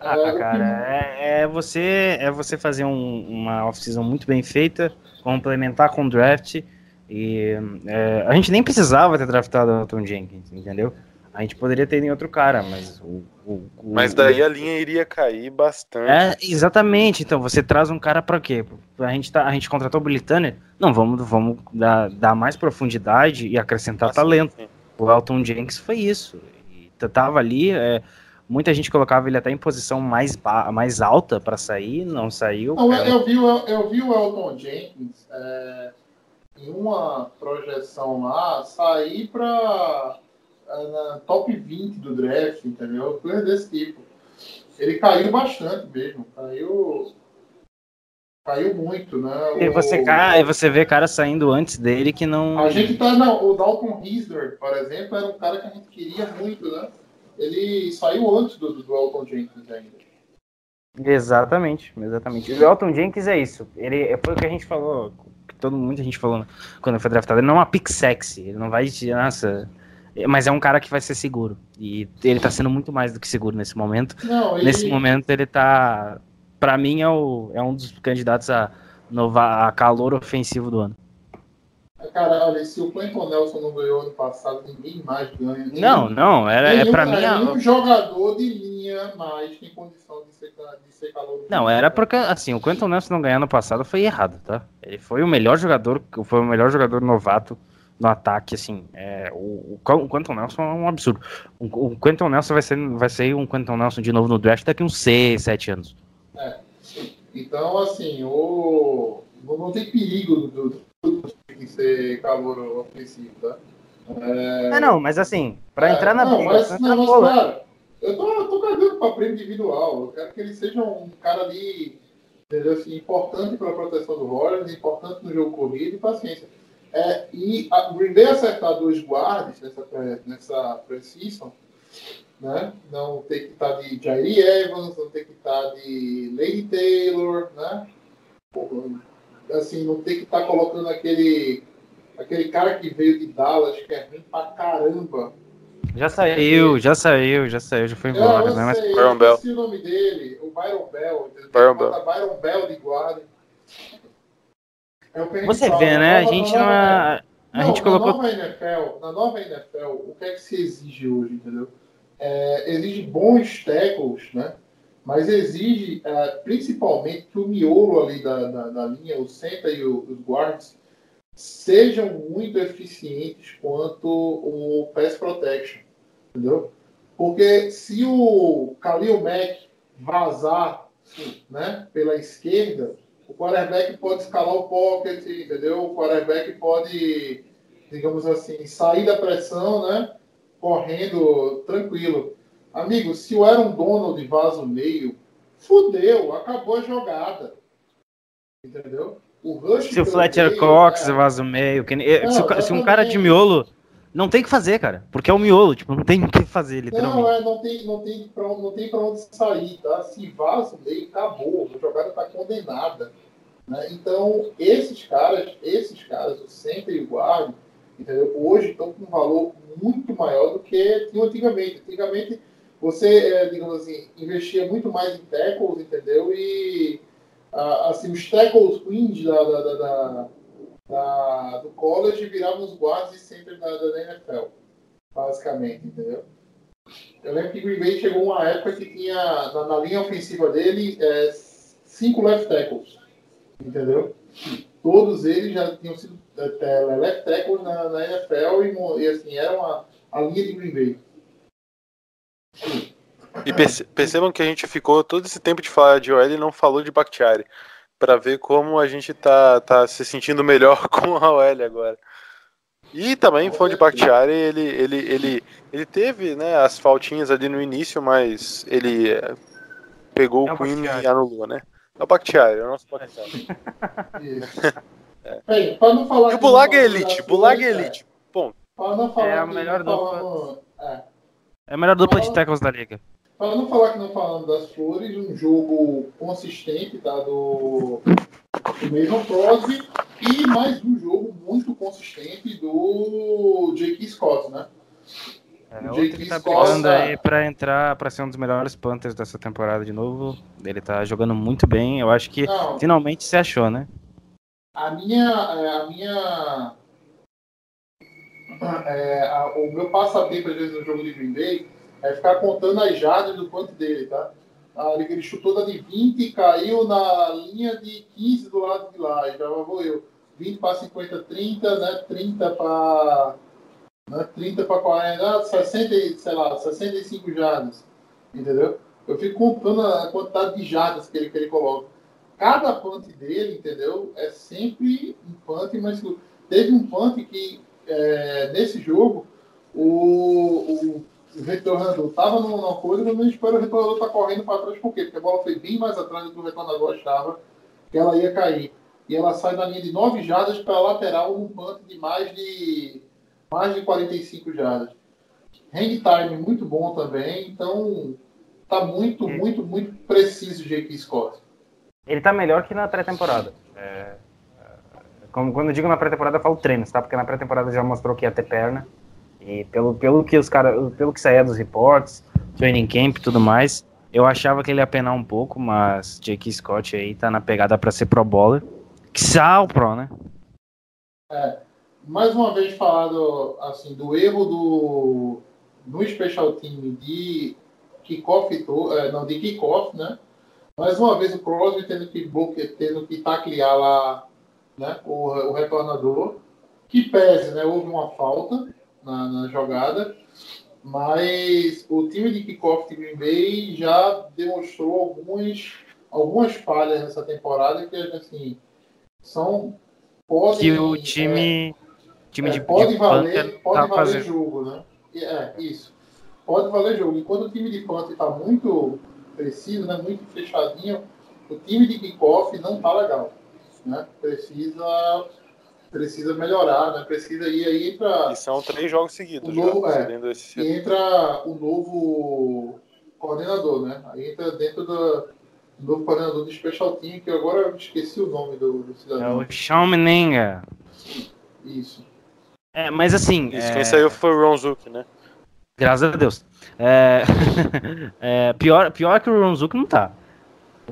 Ah, cara, é, é você é você fazer um- uma off-season muito bem feita, complementar com o draft. E é, a gente nem precisava ter draftado o Anton Jenkins, entendeu? A gente poderia ter em outro cara, mas o. o- o- Mas daí a linha iria cair bastante. É, exatamente. Então, você traz um cara pra quê? A gente, tá, a gente contratou o Turner? Não, vamos, vamos dar, dar mais profundidade e acrescentar Assim, talento. sim. O Elton Jenks foi isso. E tava ali, é, muita gente colocava ele até em posição mais, ba- mais alta pra sair, não saiu. Não, eu, eu vi, o El- eu vi o Elton Jenkins é, em uma projeção lá sair para na top 20 do draft, entendeu? Coisa desse tipo. Ele caiu bastante mesmo. Caiu. Caiu muito, né? E você, e você vê cara saindo antes dele que não. A gente tá. Não, o Dalton Hisler, por exemplo, era um cara que a gente queria muito, né? Ele saiu antes do, do Elton Jenkins ainda. Exatamente, exatamente. O Elton Jenkins é isso. Ele foi o que a gente falou, que todo muita gente falou né, quando foi draftado. Ele não é uma pick sexy, ele não vai nossa, mas é um cara que vai ser seguro. E ele tá sendo muito mais do que seguro nesse momento. Não, ele, Nesse momento ele tá, Pra mim é, o, é um dos candidatos a, nova, a calor ofensivo do ano. Cara, olha, se o Clinton Nelson não ganhou ano passado, ninguém mais ganha. Não, não, era, é nenhum, pra mim. a- Nenhum jogador de linha mais tem condição de ser, de ser calor. Não, era porque, assim, o Quentin Nelson não ganhar no passado foi errado, tá? Ele foi o melhor jogador, foi o melhor jogador novato no ataque, assim. É, o, o Quentin Nelson é um absurdo. O, o Quentin Nelson vai ser, vai ser um Quentin Nelson de novo no draft daqui uns 6, 7 anos. Então, assim, o... não, não tem perigo do, do, ser calor ofensivo, tá? É... É, não, mas assim, pra É, entrar na não, briga, mas, não, mas, cara, eu tô, eu tô cagando pra prêmio individual. Eu quero que ele seja um cara ali? Assim, importante pra proteção do Warriors, importante no jogo corrido e paciência. É, e a o Green Bay acertar dois guardas nessa, nessa pré-season, né? Não ter que estar de Jair Evans, não ter que estar de Lady Taylor, né? Assim, não ter que estar colocando aquele aquele cara que veio de Dallas, que é ruim pra caramba, Já saiu, já saiu, já saiu, já foi embora, eu né? Mas sei, Byron eu Bell. esqueci o nome dele, o Byron Bell. entendeu? Byron Bota Byron Bell de guarda. É o que a gente você fala, vê, na né? A nova- gente na não. A, a gente na colocou. nova NFL, na nova NFL, o que é que se exige hoje, entendeu? É, exige bons tackles, né? Mas exige é, principalmente que o miolo ali da, da, da linha, o center e o- os guards, sejam muito eficientes quanto o pass protection, entendeu? Porque se o Khalil Mack vazar né, pela esquerda, o quarterback pode escalar o pocket, entendeu? O quarterback pode, digamos assim, sair da pressão, né? Correndo tranquilo. Amigo, se o Aaron Donald vaza o meio, fudeu, acabou a jogada. Entendeu? O rush Se o Fletcher meio, Cox é, vaza o meio. que eh, se, Não, se um cara de miolo. Não tem o que fazer, cara. Porque é o miolo, tipo, não tem o que fazer, literalmente. Não, é, não tem, não tem pra, não tem pra onde sair, tá? Se vaza o meio, acabou. A jogada tá condenada. né? Então, esses caras, esses caras, o center e o entendeu? hoje estão com um valor muito maior do que tinham antigamente. Antigamente, você, é, digamos assim, investia muito mais em tackles, entendeu? E, ah, assim, os tackles queens da, da, da, da- da- do college viravam os guards e center da, da NFL, basicamente, entendeu? Eu lembro que Green Bay chegou uma época que tinha, na, na linha ofensiva dele, é, cinco left tackles, entendeu? Todos eles já tinham sido é, é, left tackles na, na NFL e, e, assim, era uma, a linha de Green Bay. E perce- percebam que a gente ficou todo esse tempo de falar de OL e não falou de Bakhtiari. Pra ver como a gente tá, tá se sentindo melhor com a OL agora. E também foi de Bakhtiari, ele, ele, ele, ele teve né, as faltinhas ali no início, mas ele eh, pegou É o Queen Bakhtiari. e anulou, né? É o Bakhtiari, é o nosso Bakhtiari. Isso. Bem, para não falar E o Bulag é elite, Bulag é elite. Bom, Para não falar É a melhor dupla. é, É a melhor dupla de tackles da liga. Para não falar que não falando das flores, um jogo consistente tá, do, do Mason Crosby e mais um jogo muito consistente do Jake Scott, né? É, O tá Scott, brigando tá- aí pra entrar, pra ser um dos melhores Panthers dessa temporada de novo. Ele tá jogando muito bem. Eu acho que Não, finalmente se achou, né? A minha. é, A minha. é, a- o meu passatempo, às vezes, no jogo de Green Bay é ficar contando as jardas do punt dele, tá? Ah, ele, ele chutou da de 20 e caiu na linha de 15 do lado de lá. Já vou eu. 20 para 50, 30, né? 30 para. Né, 30 para 40, 60, e, sei lá, 65 jardas. Entendeu? Eu fico contando a quantidade de jardas que ele, que ele coloca cada punt dele, entendeu? É sempre um punt, mas teve um punt que é, nesse jogo o, o, o retornador estava numa coisa, mas não espera o retornador estar correndo para trás, por quê? Porque a bola foi bem mais atrás do que o retornador achava que ela ia cair. E ela sai da linha de 9 jardas para a lateral num punt de mais de mais de 45 jardas. Hang time muito bom também, então tá muito, muito, muito preciso o Jake Scott. Ele tá melhor que na pré-temporada. É, é, como, quando eu digo na pré-temporada, eu falo treinos, tá? Porque na pré-temporada já mostrou que ia ter perna. E pelo, pelo que os caras. Pelo que saía dos reports, training camp e tudo mais, eu achava que ele ia penar um pouco, mas Jake Scott aí tá na pegada pra ser pro bowler. Que sal pro, né? mais uma vez falado assim do erro do no special team de kickoff é, não de kickoff né mais uma vez o Crosby tendo que bloquear tendo que taclear lá né o, o retornador que pese né houve uma falta na, na jogada mas o time de kickoff de Green Bay já demonstrou algumas algumas falhas nessa temporada que assim são podem Que o é, time. time é, de, pode de valer, pode tá valer fazendo. jogo, né? É, isso. Pode valer jogo. E quando o time de Panther está muito preciso, né, muito fechadinho, o time de kickoff não tá legal. Né? Precisa, precisa melhorar, né? Precisa ir aí para E são três jogos seguidos O já. novo- é. sendo esse- e entra o novo coordenador, né? Aí entra dentro do, do novo coordenador de Special Team, que agora eu esqueci o nome do, do É cidadão. o Sean Meninga. Isso. É, mas assim. Isso, é, quem saiu foi o Ron Zook, né? Graças a Deus. É, é, pior, pior que o Ronzuki não tá.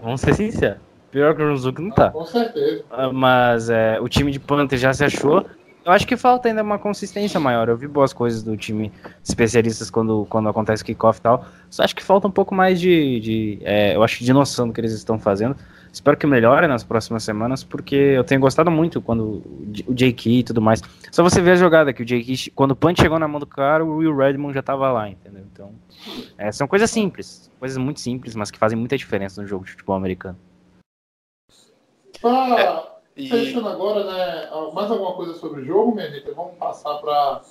Vamos ser sinceros. Pior que o Ronzuki não tá. Com certeza. Ah, Mas é, o time de Panther já se achou. Eu acho que falta ainda uma consistência maior. Eu vi boas coisas do time especialistas quando, quando acontece kickoff e tal. Só acho que falta um pouco mais de, de é, eu acho de noção do que eles estão fazendo. Espero que melhore nas próximas semanas, porque eu tenho gostado muito quando o J.K. e tudo mais. Só você ver a jogada que o J.K. quando o punch chegou na mão do cara, o Will Redmond já tava lá, entendeu? Então, é, são coisas simples, coisas muito simples, mas que fazem muita diferença no jogo de futebol americano. Pra, E Fechando agora, né? Mais alguma coisa sobre o jogo, Menita? Vamos passar para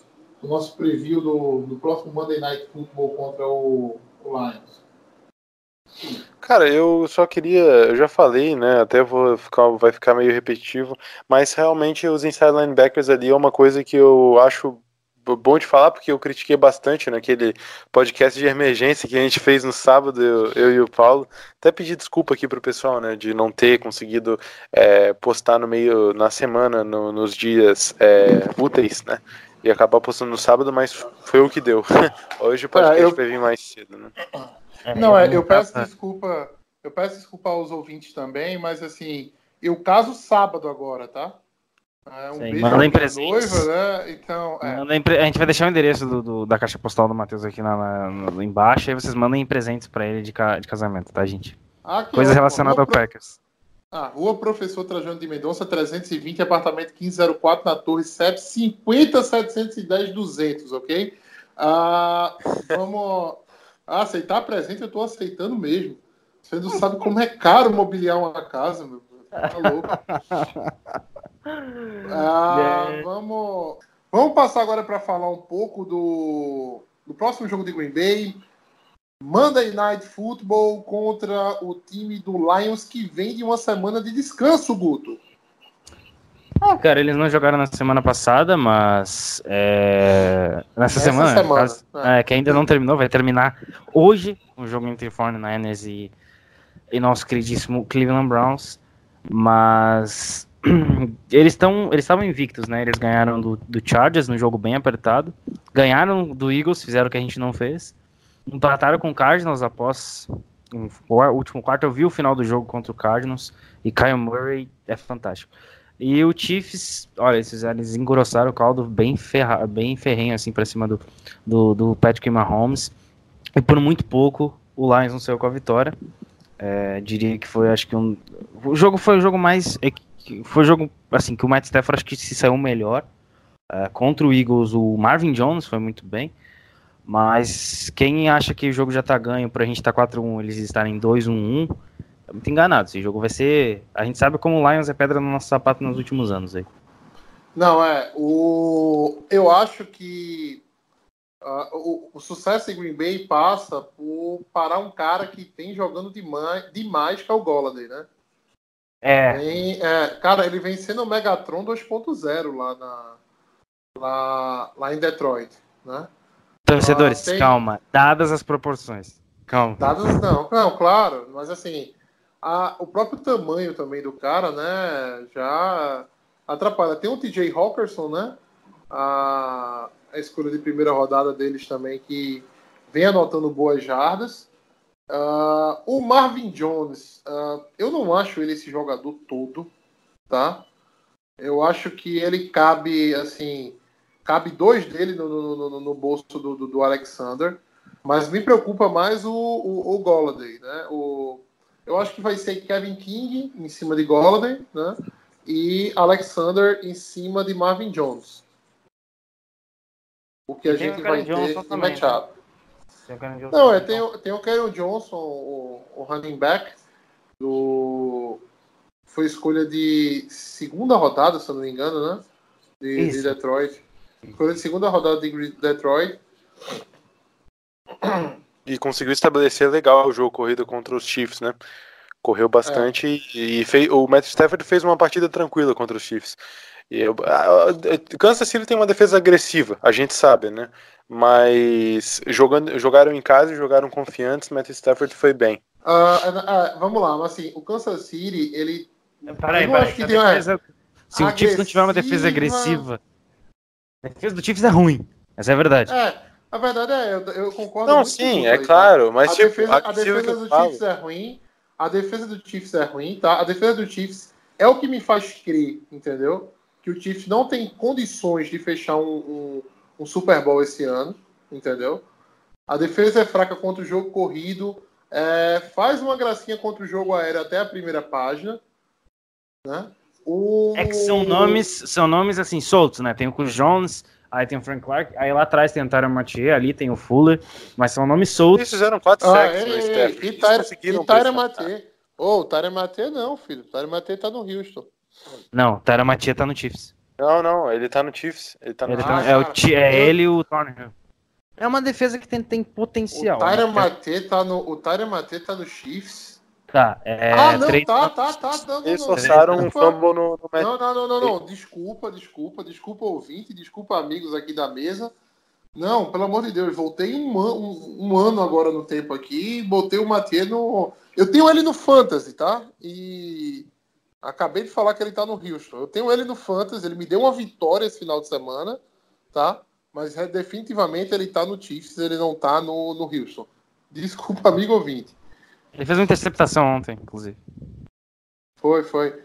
o nosso preview do, do próximo Monday Night Football contra o, o Lions. Cara, eu só queria, eu já falei, né? Até vou ficar, vai ficar meio repetitivo, mas realmente os inside linebackers ali é uma coisa que eu acho bom de falar, porque eu critiquei bastante naquele podcast de emergência que a gente fez no sábado, eu, eu e o Paulo. Até pedi desculpa aqui pro pessoal, né, de não ter conseguido é, postar no meio, na semana, no- nos dias é, úteis, né? E acabar postando no sábado, mas foi o que deu. Hoje o podcast eu- vai vir mais cedo, né? Não, é, eu peço desculpa, eu peço desculpa aos ouvintes também, mas assim, eu caso sábado agora, tá? É um Sim, beijo mandem pra noiva, né? Então, é, A gente vai deixar o endereço do, do- da caixa postal do Matheus aqui na, na- no- embaixo, aí vocês mandem presentes pra ele de, ca- de casamento, tá, gente? aqui, Coisa ó, relacionada ao Packers. Ah, Rua Professor Trajano de Mendonça, 320, apartamento 1504, na Torre 7, 50 710 200, ok? Ah, vamos aceitar presente, eu tô aceitando mesmo. Você não sabe como é caro mobiliar uma casa, meu. Tá louco. Ah, É. vamos, vamos passar agora para falar um pouco do, do próximo jogo de Green Bay. Monday Night Football contra o time do Lions que vem de uma semana de descanso, Guto. Ah, cara, eles não jogaram na semana passada, mas é, nessa Essa semana, semana, caso- é. é, que ainda não terminou, vai terminar hoje o jogo entre 49ers e, e nosso queridíssimo Cleveland Browns, mas eles estão eles estavam invictos, né? Eles ganharam do, do Chargers no jogo bem apertado, ganharam do Eagles, fizeram o que a gente não fez, empataram com o Cardinals após um- o último quarto. Eu vi o final do jogo contra o Cardinals e Kyle Murray é fantástico. E o Chiefs, olha, eles, eles engrossaram o caldo bem, ferra, bem ferrenho assim pra cima do, do, do Patrick Mahomes. E por muito pouco o Lions não saiu com a vitória. É, diria que foi, acho que um. O jogo foi o jogo mais. é Foi o jogo assim que o Matt Stafford acho que se saiu melhor. É, contra o Eagles, o Marvin Jones foi muito bem. Mas quem acha que o jogo já tá ganho pra gente tá 4-1, eles estarem 2-1-1, tá muito enganado. Esse jogo vai ser. A gente sabe como o Lions é pedra no nosso sapato nos últimos anos aí. Não, é. O... Eu acho que ah, o, o sucesso em Green Bay passa por parar um cara que tem jogando demais, demais que é o Golladay, né? É, Vem- é, cara, ele vem sendo o Megatron 2.0 lá, na, lá, lá em Detroit, né? torcedores, Ah, tem- calma. Dadas as proporções. Calma. Dados não, não, claro, mas assim, a- o próprio tamanho também do cara, né, já atrapalha. Tem o TJ Hawkinson, né, a, a escolha de primeira rodada deles também, que vem anotando boas jardas. Ah, o Marvin Jones, ah, eu não acho ele esse jogador todo, tá? Eu acho que ele cabe, assim, cabe dois dele no, no, no- no bolso do, do, do Alexander. Mas me preocupa mais o, o, o Golladay, né? O, eu acho que vai ser Kevin King em cima de Golladay, né? E Alexander em cima de Marvin Jones. O que a Tem gente vai ter Johnson em também, matchup. Tem o Karen Johnson Não, é, tem, o- tem o Karen Johnson, o, o running back, do, foi escolha de segunda rodada, se eu não me engano, né? De, de. Detroit. Escolha de segunda rodada de Detroit. E conseguiu estabelecer legal o jogo corrido contra os Chiefs, né? Correu bastante e, e fez, o Matt Stafford fez uma partida tranquila contra os Chiefs. E eu, Kansas City tem uma defesa agressiva, a gente sabe, né? Mas jogando, jogaram em casa e jogaram confiantes, Matt Stafford foi bem. Ah, ah, vamos lá, mas assim, o Kansas City, ele. Peraí, peraí. acho que a tem uma- defesa- Se o Chiefs não tiver uma defesa agressiva. A defesa do Chiefs é ruim. Essa é a verdade. É, a verdade é, eu, eu concordo. Não, sim, é aí, tá? claro, mas a tipo, defesa, a defesa do falo. Chiefs é ruim. A defesa do Chiefs é ruim, tá? A defesa do Chiefs é o que me faz crer, entendeu? Que o Chiefs não tem condições de fechar um, um, um Super Bowl esse ano, entendeu? A defesa é fraca contra o jogo corrido, é, faz uma gracinha contra o jogo aéreo até a primeira página, né? O... É que são nomes, são nomes assim, soltos, né? Tem o Chris Jones, aí tem o Frank Clark, aí lá atrás tem o Mathieu, ali tem o Fuller, mas são nomes Eles soltos. fizeram quatro Ah, sacks ei, no ei, Stafford. e eles Tyra, e. Matê. Ô, o Tyra Matê não, filho. O Tyra Matê tá no Houston. Não, Mathieu tá no Chiefs. Não, não, ele tá no Chiefs. Ele tá no Ele tá- é o é ele e o Thornhill. É uma defesa que tem, tem potencial. o Tyra né? Tá no, o tá no Chiefs. Tá, é. ah, não, três- tá, tá, tá. Não, não, Eles não, forçaram um fumble no, no Não, não, não, não, não. Desculpa, desculpa, desculpa ouvinte, desculpa amigos aqui da mesa. Não, pelo amor de Deus, voltei um, an- um, um ano agora no tempo aqui e botei o Matê no. Eu tenho ele no Fantasy, tá? E acabei de falar que ele tá no Houston. Eu tenho ele no Fantasy, ele me deu uma vitória esse final de semana, tá? Mas é, definitivamente ele tá no Chiefs, ele não tá no, no Houston. Desculpa, amigo ouvinte. Ele fez uma interceptação ontem, inclusive. Foi, foi.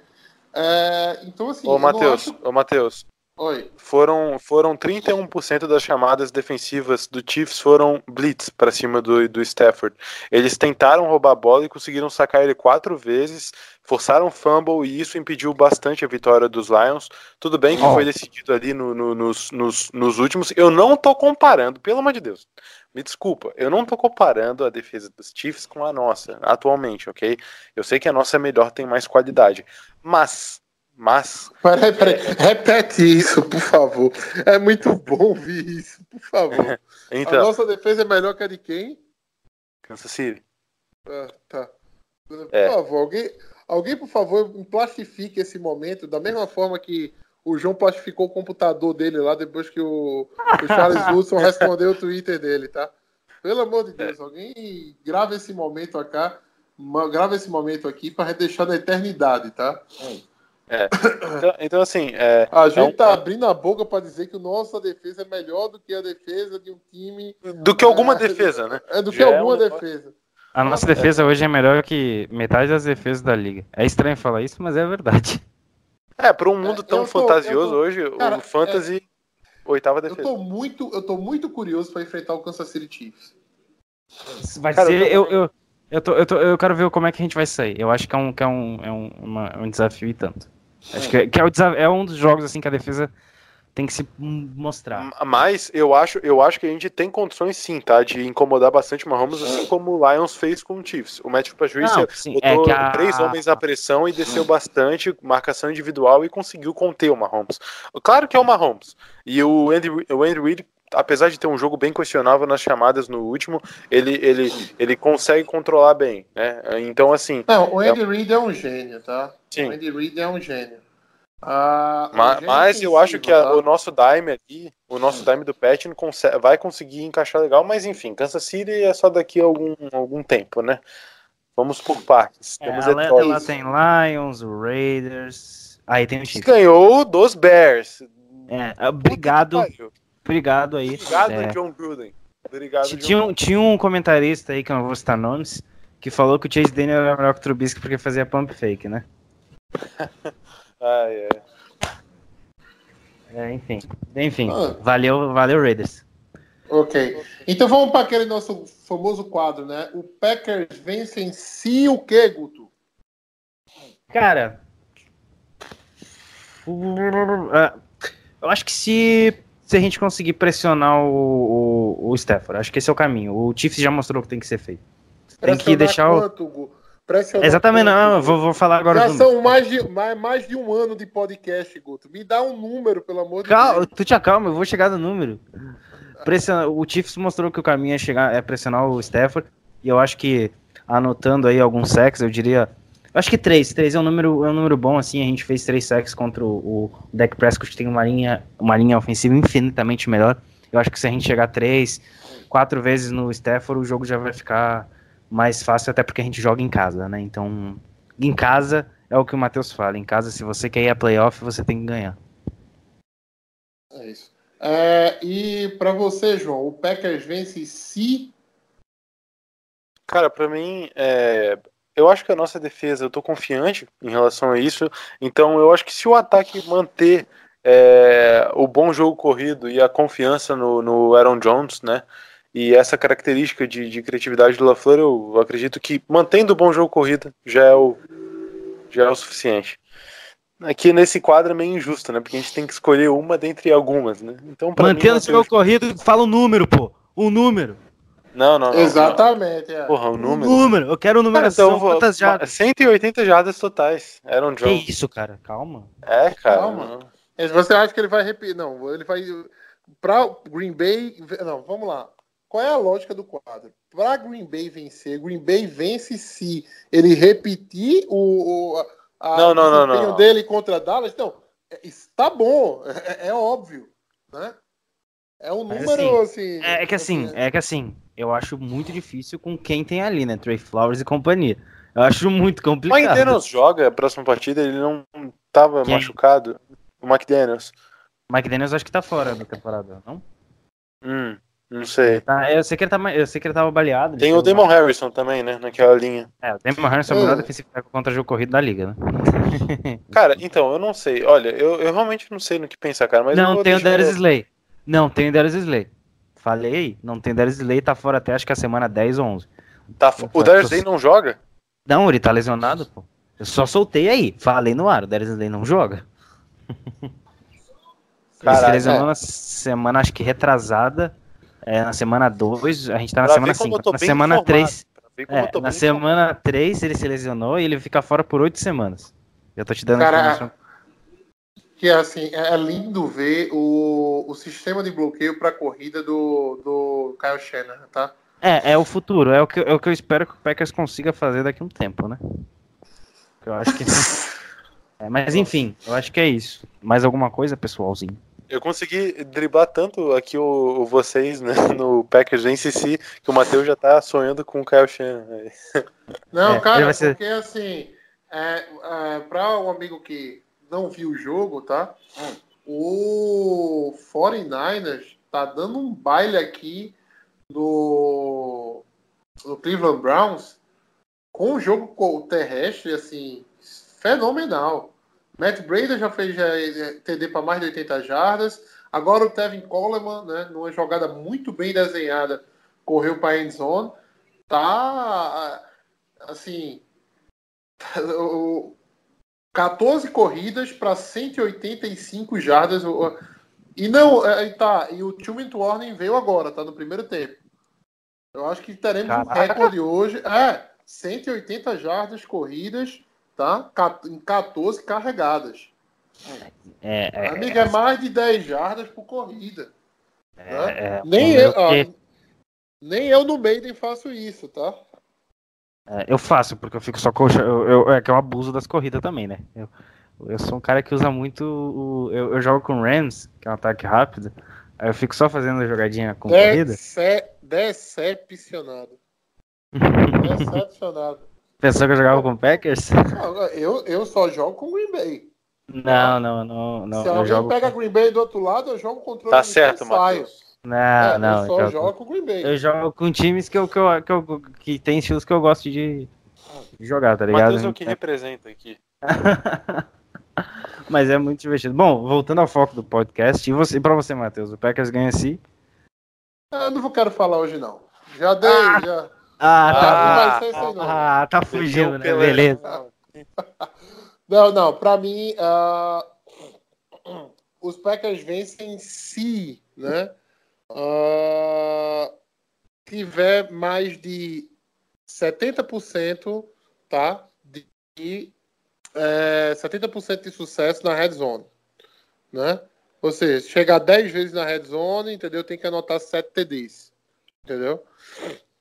É, então, assim. Ô, Matheus, acho- ô, Matheus. Oi. Foram, foram 31% das chamadas defensivas do Chiefs foram blitz para cima do, do Stafford. Eles tentaram roubar a bola e conseguiram sacar ele quatro vezes, forçaram fumble e isso impediu bastante a vitória dos Lions. Tudo bem que Ó. foi decidido ali no- no- nos, nos, nos últimos. Eu não tô comparando, pelo amor de Deus. Me desculpa, eu não tô comparando a defesa dos Chiefs com a nossa, atualmente, ok? Eu sei que a nossa é melhor, tem mais qualidade. Mas, mas, Peraí, peraí. Repete isso, por favor. É muito bom ouvir isso, por favor. A então, nossa defesa é melhor que a de quem? Kansas City. Ah, tá. Por É. favor, alguém, alguém, por favor, plastifique esse momento da mesma forma que o João plastificou o computador dele lá depois que o, o Charles Wilson respondeu o Twitter dele, tá? Pelo amor de Deus, alguém grava esse momento aqui, grava esse momento aqui para deixar na eternidade, tá? Então, então, assim, é, A é gente um- tá abrindo a boca para dizer que nossa defesa é melhor do que a defesa de um time. do que alguma É, defesa, né? É do que Já é alguma um defesa. A nossa defesa hoje é melhor que metade das defesas da liga. É estranho falar isso, mas é verdade. É, para um mundo É, tão eu tô- fantasioso eu tô- hoje, Cara, o Fantasy, oitava Eu defesa. tô muito, eu tô muito curioso para enfrentar o Kansas City Chiefs. Vai Cara, ser. eu Eu, eu, eu, tô, eu, tô, eu quero ver como é que a gente vai sair. Eu acho que é um, que é um, é um, uma- um desafio e tanto. Acho que, é, que é, o é um dos jogos assim que a defesa tem que se mostrar. Mas eu acho, eu acho que a gente tem condições sim, tá? De incomodar bastante o Mahomes, assim como o Lions fez com o Chiefs. O Matthew Patricia sim, botou é que a- três homens à pressão e desceu bastante, marcação individual e conseguiu conter o Mahomes. Claro que é o Mahomes. E o Andy, o Andy Reid, apesar de ter um jogo bem questionável nas chamadas no último, ele, ele, ele consegue controlar bem, né? Então, assim, Não, o Andy Reid é um gênio, tá? Sim. O Andy Reid é um gênio. Ah, um Ma- gênio Mas eu acho que a- tá? o nosso dime aqui, o nosso dime do Pet vai conseguir encaixar legal, mas enfim, Kansas City é só daqui a algum, algum tempo, né? Vamos por partes. É, Temos ela, Detroit. ela tem Lions, Raiders. Aí tem o Chiefs. ganhou dos Bears. É, obrigado, obrigado aí. Obrigado, É, John Gruden. Obrigado, T- John Tinha, um- tinha um comentarista aí, que eu não vou citar nomes, que falou que o Chase Daniel era melhor que o Trubisky porque fazia pump fake, né? Ai, ai. É, enfim. Enfim, Ah. valeu, valeu Raiders. Ok. Então vamos para aquele nosso famoso quadro, né? O Packers vence em si o quê, Guto? Cara, ah, eu acho que se, se a gente conseguir pressionar o, o, o Stafford, acho que esse é o caminho. O Chiefs já mostrou o que tem que ser feito. Tem que deixar o... quanto, Gu? Exatamente, não, eu vou, vou falar agora Já são mais de, mais, mais de um ano de podcast, Guto. Me dá um número, pelo amor de Calma, Deus. tu te acalma, eu vou chegar no número. Pressiona- O Chiefs mostrou que o caminho é chegar, é pressionar o Stafford. E eu acho que anotando aí alguns sacks, eu diria. Eu acho que três. Três é um número, é um número bom, assim. A gente fez três sacks contra o, o Dak Prescott, que tem uma linha, uma linha ofensiva infinitamente melhor. Eu acho que se a gente chegar três, quatro vezes no Stafford, o jogo já vai ficar mais fácil, até porque a gente joga em casa, né? Então, em casa é o que o Matheus fala. Em casa, se você quer ir a playoff, você tem que ganhar. É isso. É, e para você, João, o Packers vence se Cara, pra mim, é, eu acho que a nossa defesa, eu tô confiante em relação a isso. Então, eu acho que se o ataque manter é, o bom jogo corrido e a confiança no, no Aaron Jones, né? E essa característica de, de criatividade do LaFleur, eu acredito que mantendo o bom jogo corrido já é o, já é o suficiente. Aqui nesse quadro é meio injusto, né? Porque a gente tem que escolher uma dentre algumas, né? Então, pra mim, Mantendo o seu corrido, fala o número, pô. O número. Não, não, não. Exatamente. é. não. Porra, o O número. número. Eu quero o número Cara, assim. então, Quantas jardas? 180 jardas totais. Aaron Que Jones. isso, cara? Calma. É, cara. Calma. não. Você acha que ele vai repetir? Não, ele vai. Para Green Bay. Não, vamos lá. Qual é a lógica do quadro? Para Green Bay vencer, Green Bay vence se ele repetir o, o a Não, não, não, desempenho não. dele contra Dallas. Então, é- isso tá bom, é, é óbvio, né? É um Mas, número assim. É, é que assim, é que assim, eu acho muito difícil com quem tem ali, né? Trey Flowers e companhia. Eu acho muito O complicado. McDaniels joga a próxima partida, ele não tava Quem? machucado. O McDaniels. Mike Daniels acho que tá fora da temporada, não? Hum, não sei. Tá, eu sei que ele tá, eu sei que ele tava baleado. Tem o Damon Harrison também, né? Naquela linha. É, o Damon Harrison é o melhor defensivo tackle contra jogo corrido da liga, né? Cara, então, eu não sei. Olha, eu, eu realmente não sei no que pensar, cara. Mas não tem o Darius Slay. Não tem o Darius Slay. Falei não tem o Darius Slay, tá fora até acho que a semana 10 ou 11. Tá, o Darius Day não joga? Não, ele tá lesionado, pô. Eu só soltei aí, falei no ar, o Darius Slay não joga. ele se lesionou é. na semana, acho que retrasada, é, na semana 2, a gente tá na Pra semana ver como eu 5. tô Na semana informado, 3, pra ver como eu é, na bem semana 3 ele se lesionou e ele fica fora por 8 semanas. Eu tô te dando a Cara, informação. Que assim, é lindo ver o, o sistema de bloqueio para corrida do, do Kyle Shanahan, tá? É, é o futuro, é o, que, é o que eu espero que o Packers consiga fazer daqui a um tempo, né? Eu acho que. É, mas enfim, eu acho que é isso. Mais alguma coisa, pessoalzinho? Eu consegui driblar tanto aqui o, o vocês né, no Packers NCC que o Matheus já tá sonhando com o Kyle Shannon. né? Não, É, cara, ser- porque assim, é, é, para um amigo que não viu o jogo, tá? O 49ers tá dando um baile aqui no, no Cleveland Browns com um jogo terrestre, assim, fenomenal. Matt Breda já fez já, é, TD para mais de 80 jardas. Agora o Tevin Coleman, né, numa jogada muito bem desenhada, correu para a end zone. Tá, assim, o- 14 corridas para 185 jardas. E não, é, tá, e o Tillman Warning veio agora, tá no primeiro tempo. Eu acho que teremos um Caraca. recorde hoje. É, 180 jardas corridas, tá? Em 14 carregadas. É, é, Amigo, é mais de 10 jardas por corrida. é, tá? é, nem, o meu eu, ó, que- nem eu no Maiden faço isso, tá? é, eu faço, porque eu fico só com. Eu, eu- é que eu abuso das corridas também, né? Eu, eu sou um cara que usa muito. O, eu, eu jogo com Rams, que é um ataque rápido. Aí eu fico só fazendo a jogadinha com corrida. Dece- Decepcionado. Decepcionado. Pensou que eu jogava com Packers? Não, eu, eu só jogo com Green Bay. Não, não, não, não. Se eu alguém jogo. pega Green Bay do outro lado, eu jogo controle Tá do certo. Matheus. Não, É, não. eu só eu jogo- jogo com Green Bay. Eu jogo com times que, eu, que, eu, que, eu, que tem estilos que eu gosto de, de jogar, tá ligado? Matheus é o que representa aqui. Mas é muito divertido. Bom, voltando ao foco do podcast, e você, pra você, Matheus, o Packers ganha? Ah, Eu não vou quero falar hoje, não. Já dei, já. Ah, Ah, tá. não vai ser isso aí, não. Ah, tá fugindo, né? Pelé. Beleza. Não, não, pra mim, ah, os Packers vencem se, né? ah, tiver mais de 70%, tá? De, de, é, 70% de sucesso na red zone, né? Ou seja, chegar 10 vezes na red zone, entendeu? Tem que anotar 7 TDs, entendeu?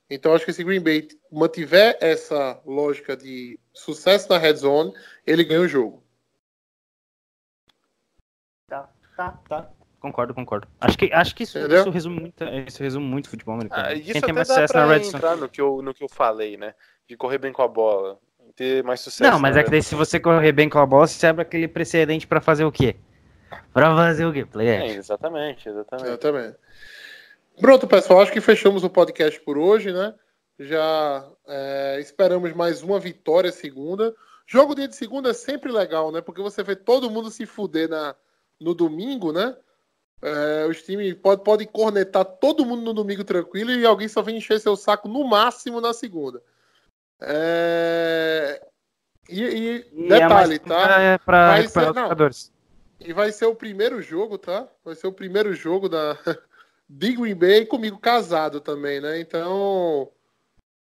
Então, acho que se Green Bay mantiver essa lógica de sucesso na red zone, ele ganha o jogo. Tá, tá, tá. Concordo, concordo. Acho que, acho que isso, isso resume muito, isso resume muito o futebol americano. Ah, isso Quem tem até mais dá sucesso na pra red zone. entrar no que, eu, no que eu falei, né? De correr bem com a bola. Ter mais sucesso. Não, mas é que daí se você correr bem com a bola, você abre aquele precedente pra fazer o quê? Pra fazer o quê? Play É, action. exatamente, exatamente. Pronto, pessoal. Acho que fechamos o podcast por hoje, né? Já é, esperamos mais uma vitória segunda. Jogo dia de segunda é sempre legal, né? Porque você vê todo mundo se fuder na, no domingo, né? É, os times podem pode cornetar todo mundo no domingo tranquilo e alguém só vem encher seu saco no máximo na segunda. É, E, e E é detalhe, tá? É pra Vai ser- não. E vai ser o primeiro jogo, tá? Vai ser o primeiro jogo da de Green Bay comigo casado também, né? Então,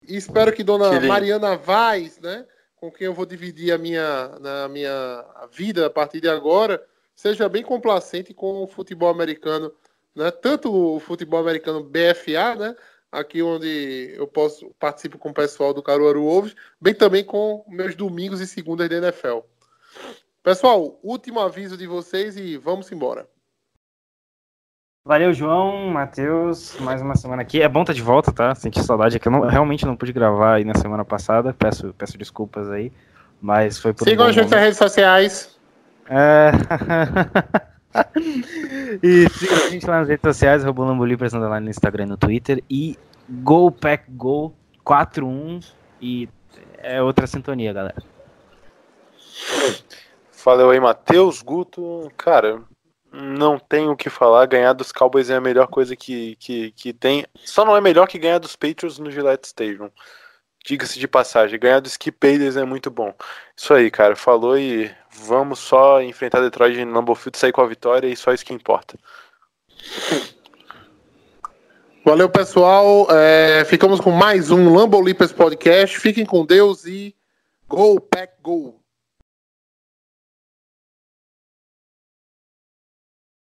espero que Dona Que. Mariana Vaz, né, com quem eu vou dividir a minha na minha vida a partir de agora, seja bem complacente com o futebol americano, né? Tanto o futebol americano BFA, né? Aqui onde eu posso participo com o pessoal do Caruaru Wolves, bem também com meus domingos e segundas da NFL. Pessoal, último aviso de vocês e vamos embora. Valeu, João, Matheus, mais uma semana aqui. É bom estar de volta, tá? Senti saudade aqui. Eu não- realmente não pude gravar aí na semana passada. Peço, peço desculpas aí. Mas foi por um Sigam bom a gente nas redes sociais. É... e siga a gente lá nas redes sociais, Robolambolipas underline no Instagram e no Twitter. E Go Pack Go 41 e é outra sintonia, galera. Valeu aí, Matheus, Guto. Cara, não tenho o que falar. Ganhar dos Cowboys é a melhor coisa que, que, que tem. Só não é melhor que ganhar dos Patriots no Gillette Stadium. Diga-se de passagem, ganhar dos Skip é muito bom. Isso aí, cara. Falou e vamos só enfrentar Detroit no Lambeau Field, sair com a vitória e só isso que importa. Valeu, pessoal. É, ficamos com mais um Lambo Lippers Podcast. Fiquem com Deus e Go Pack Go!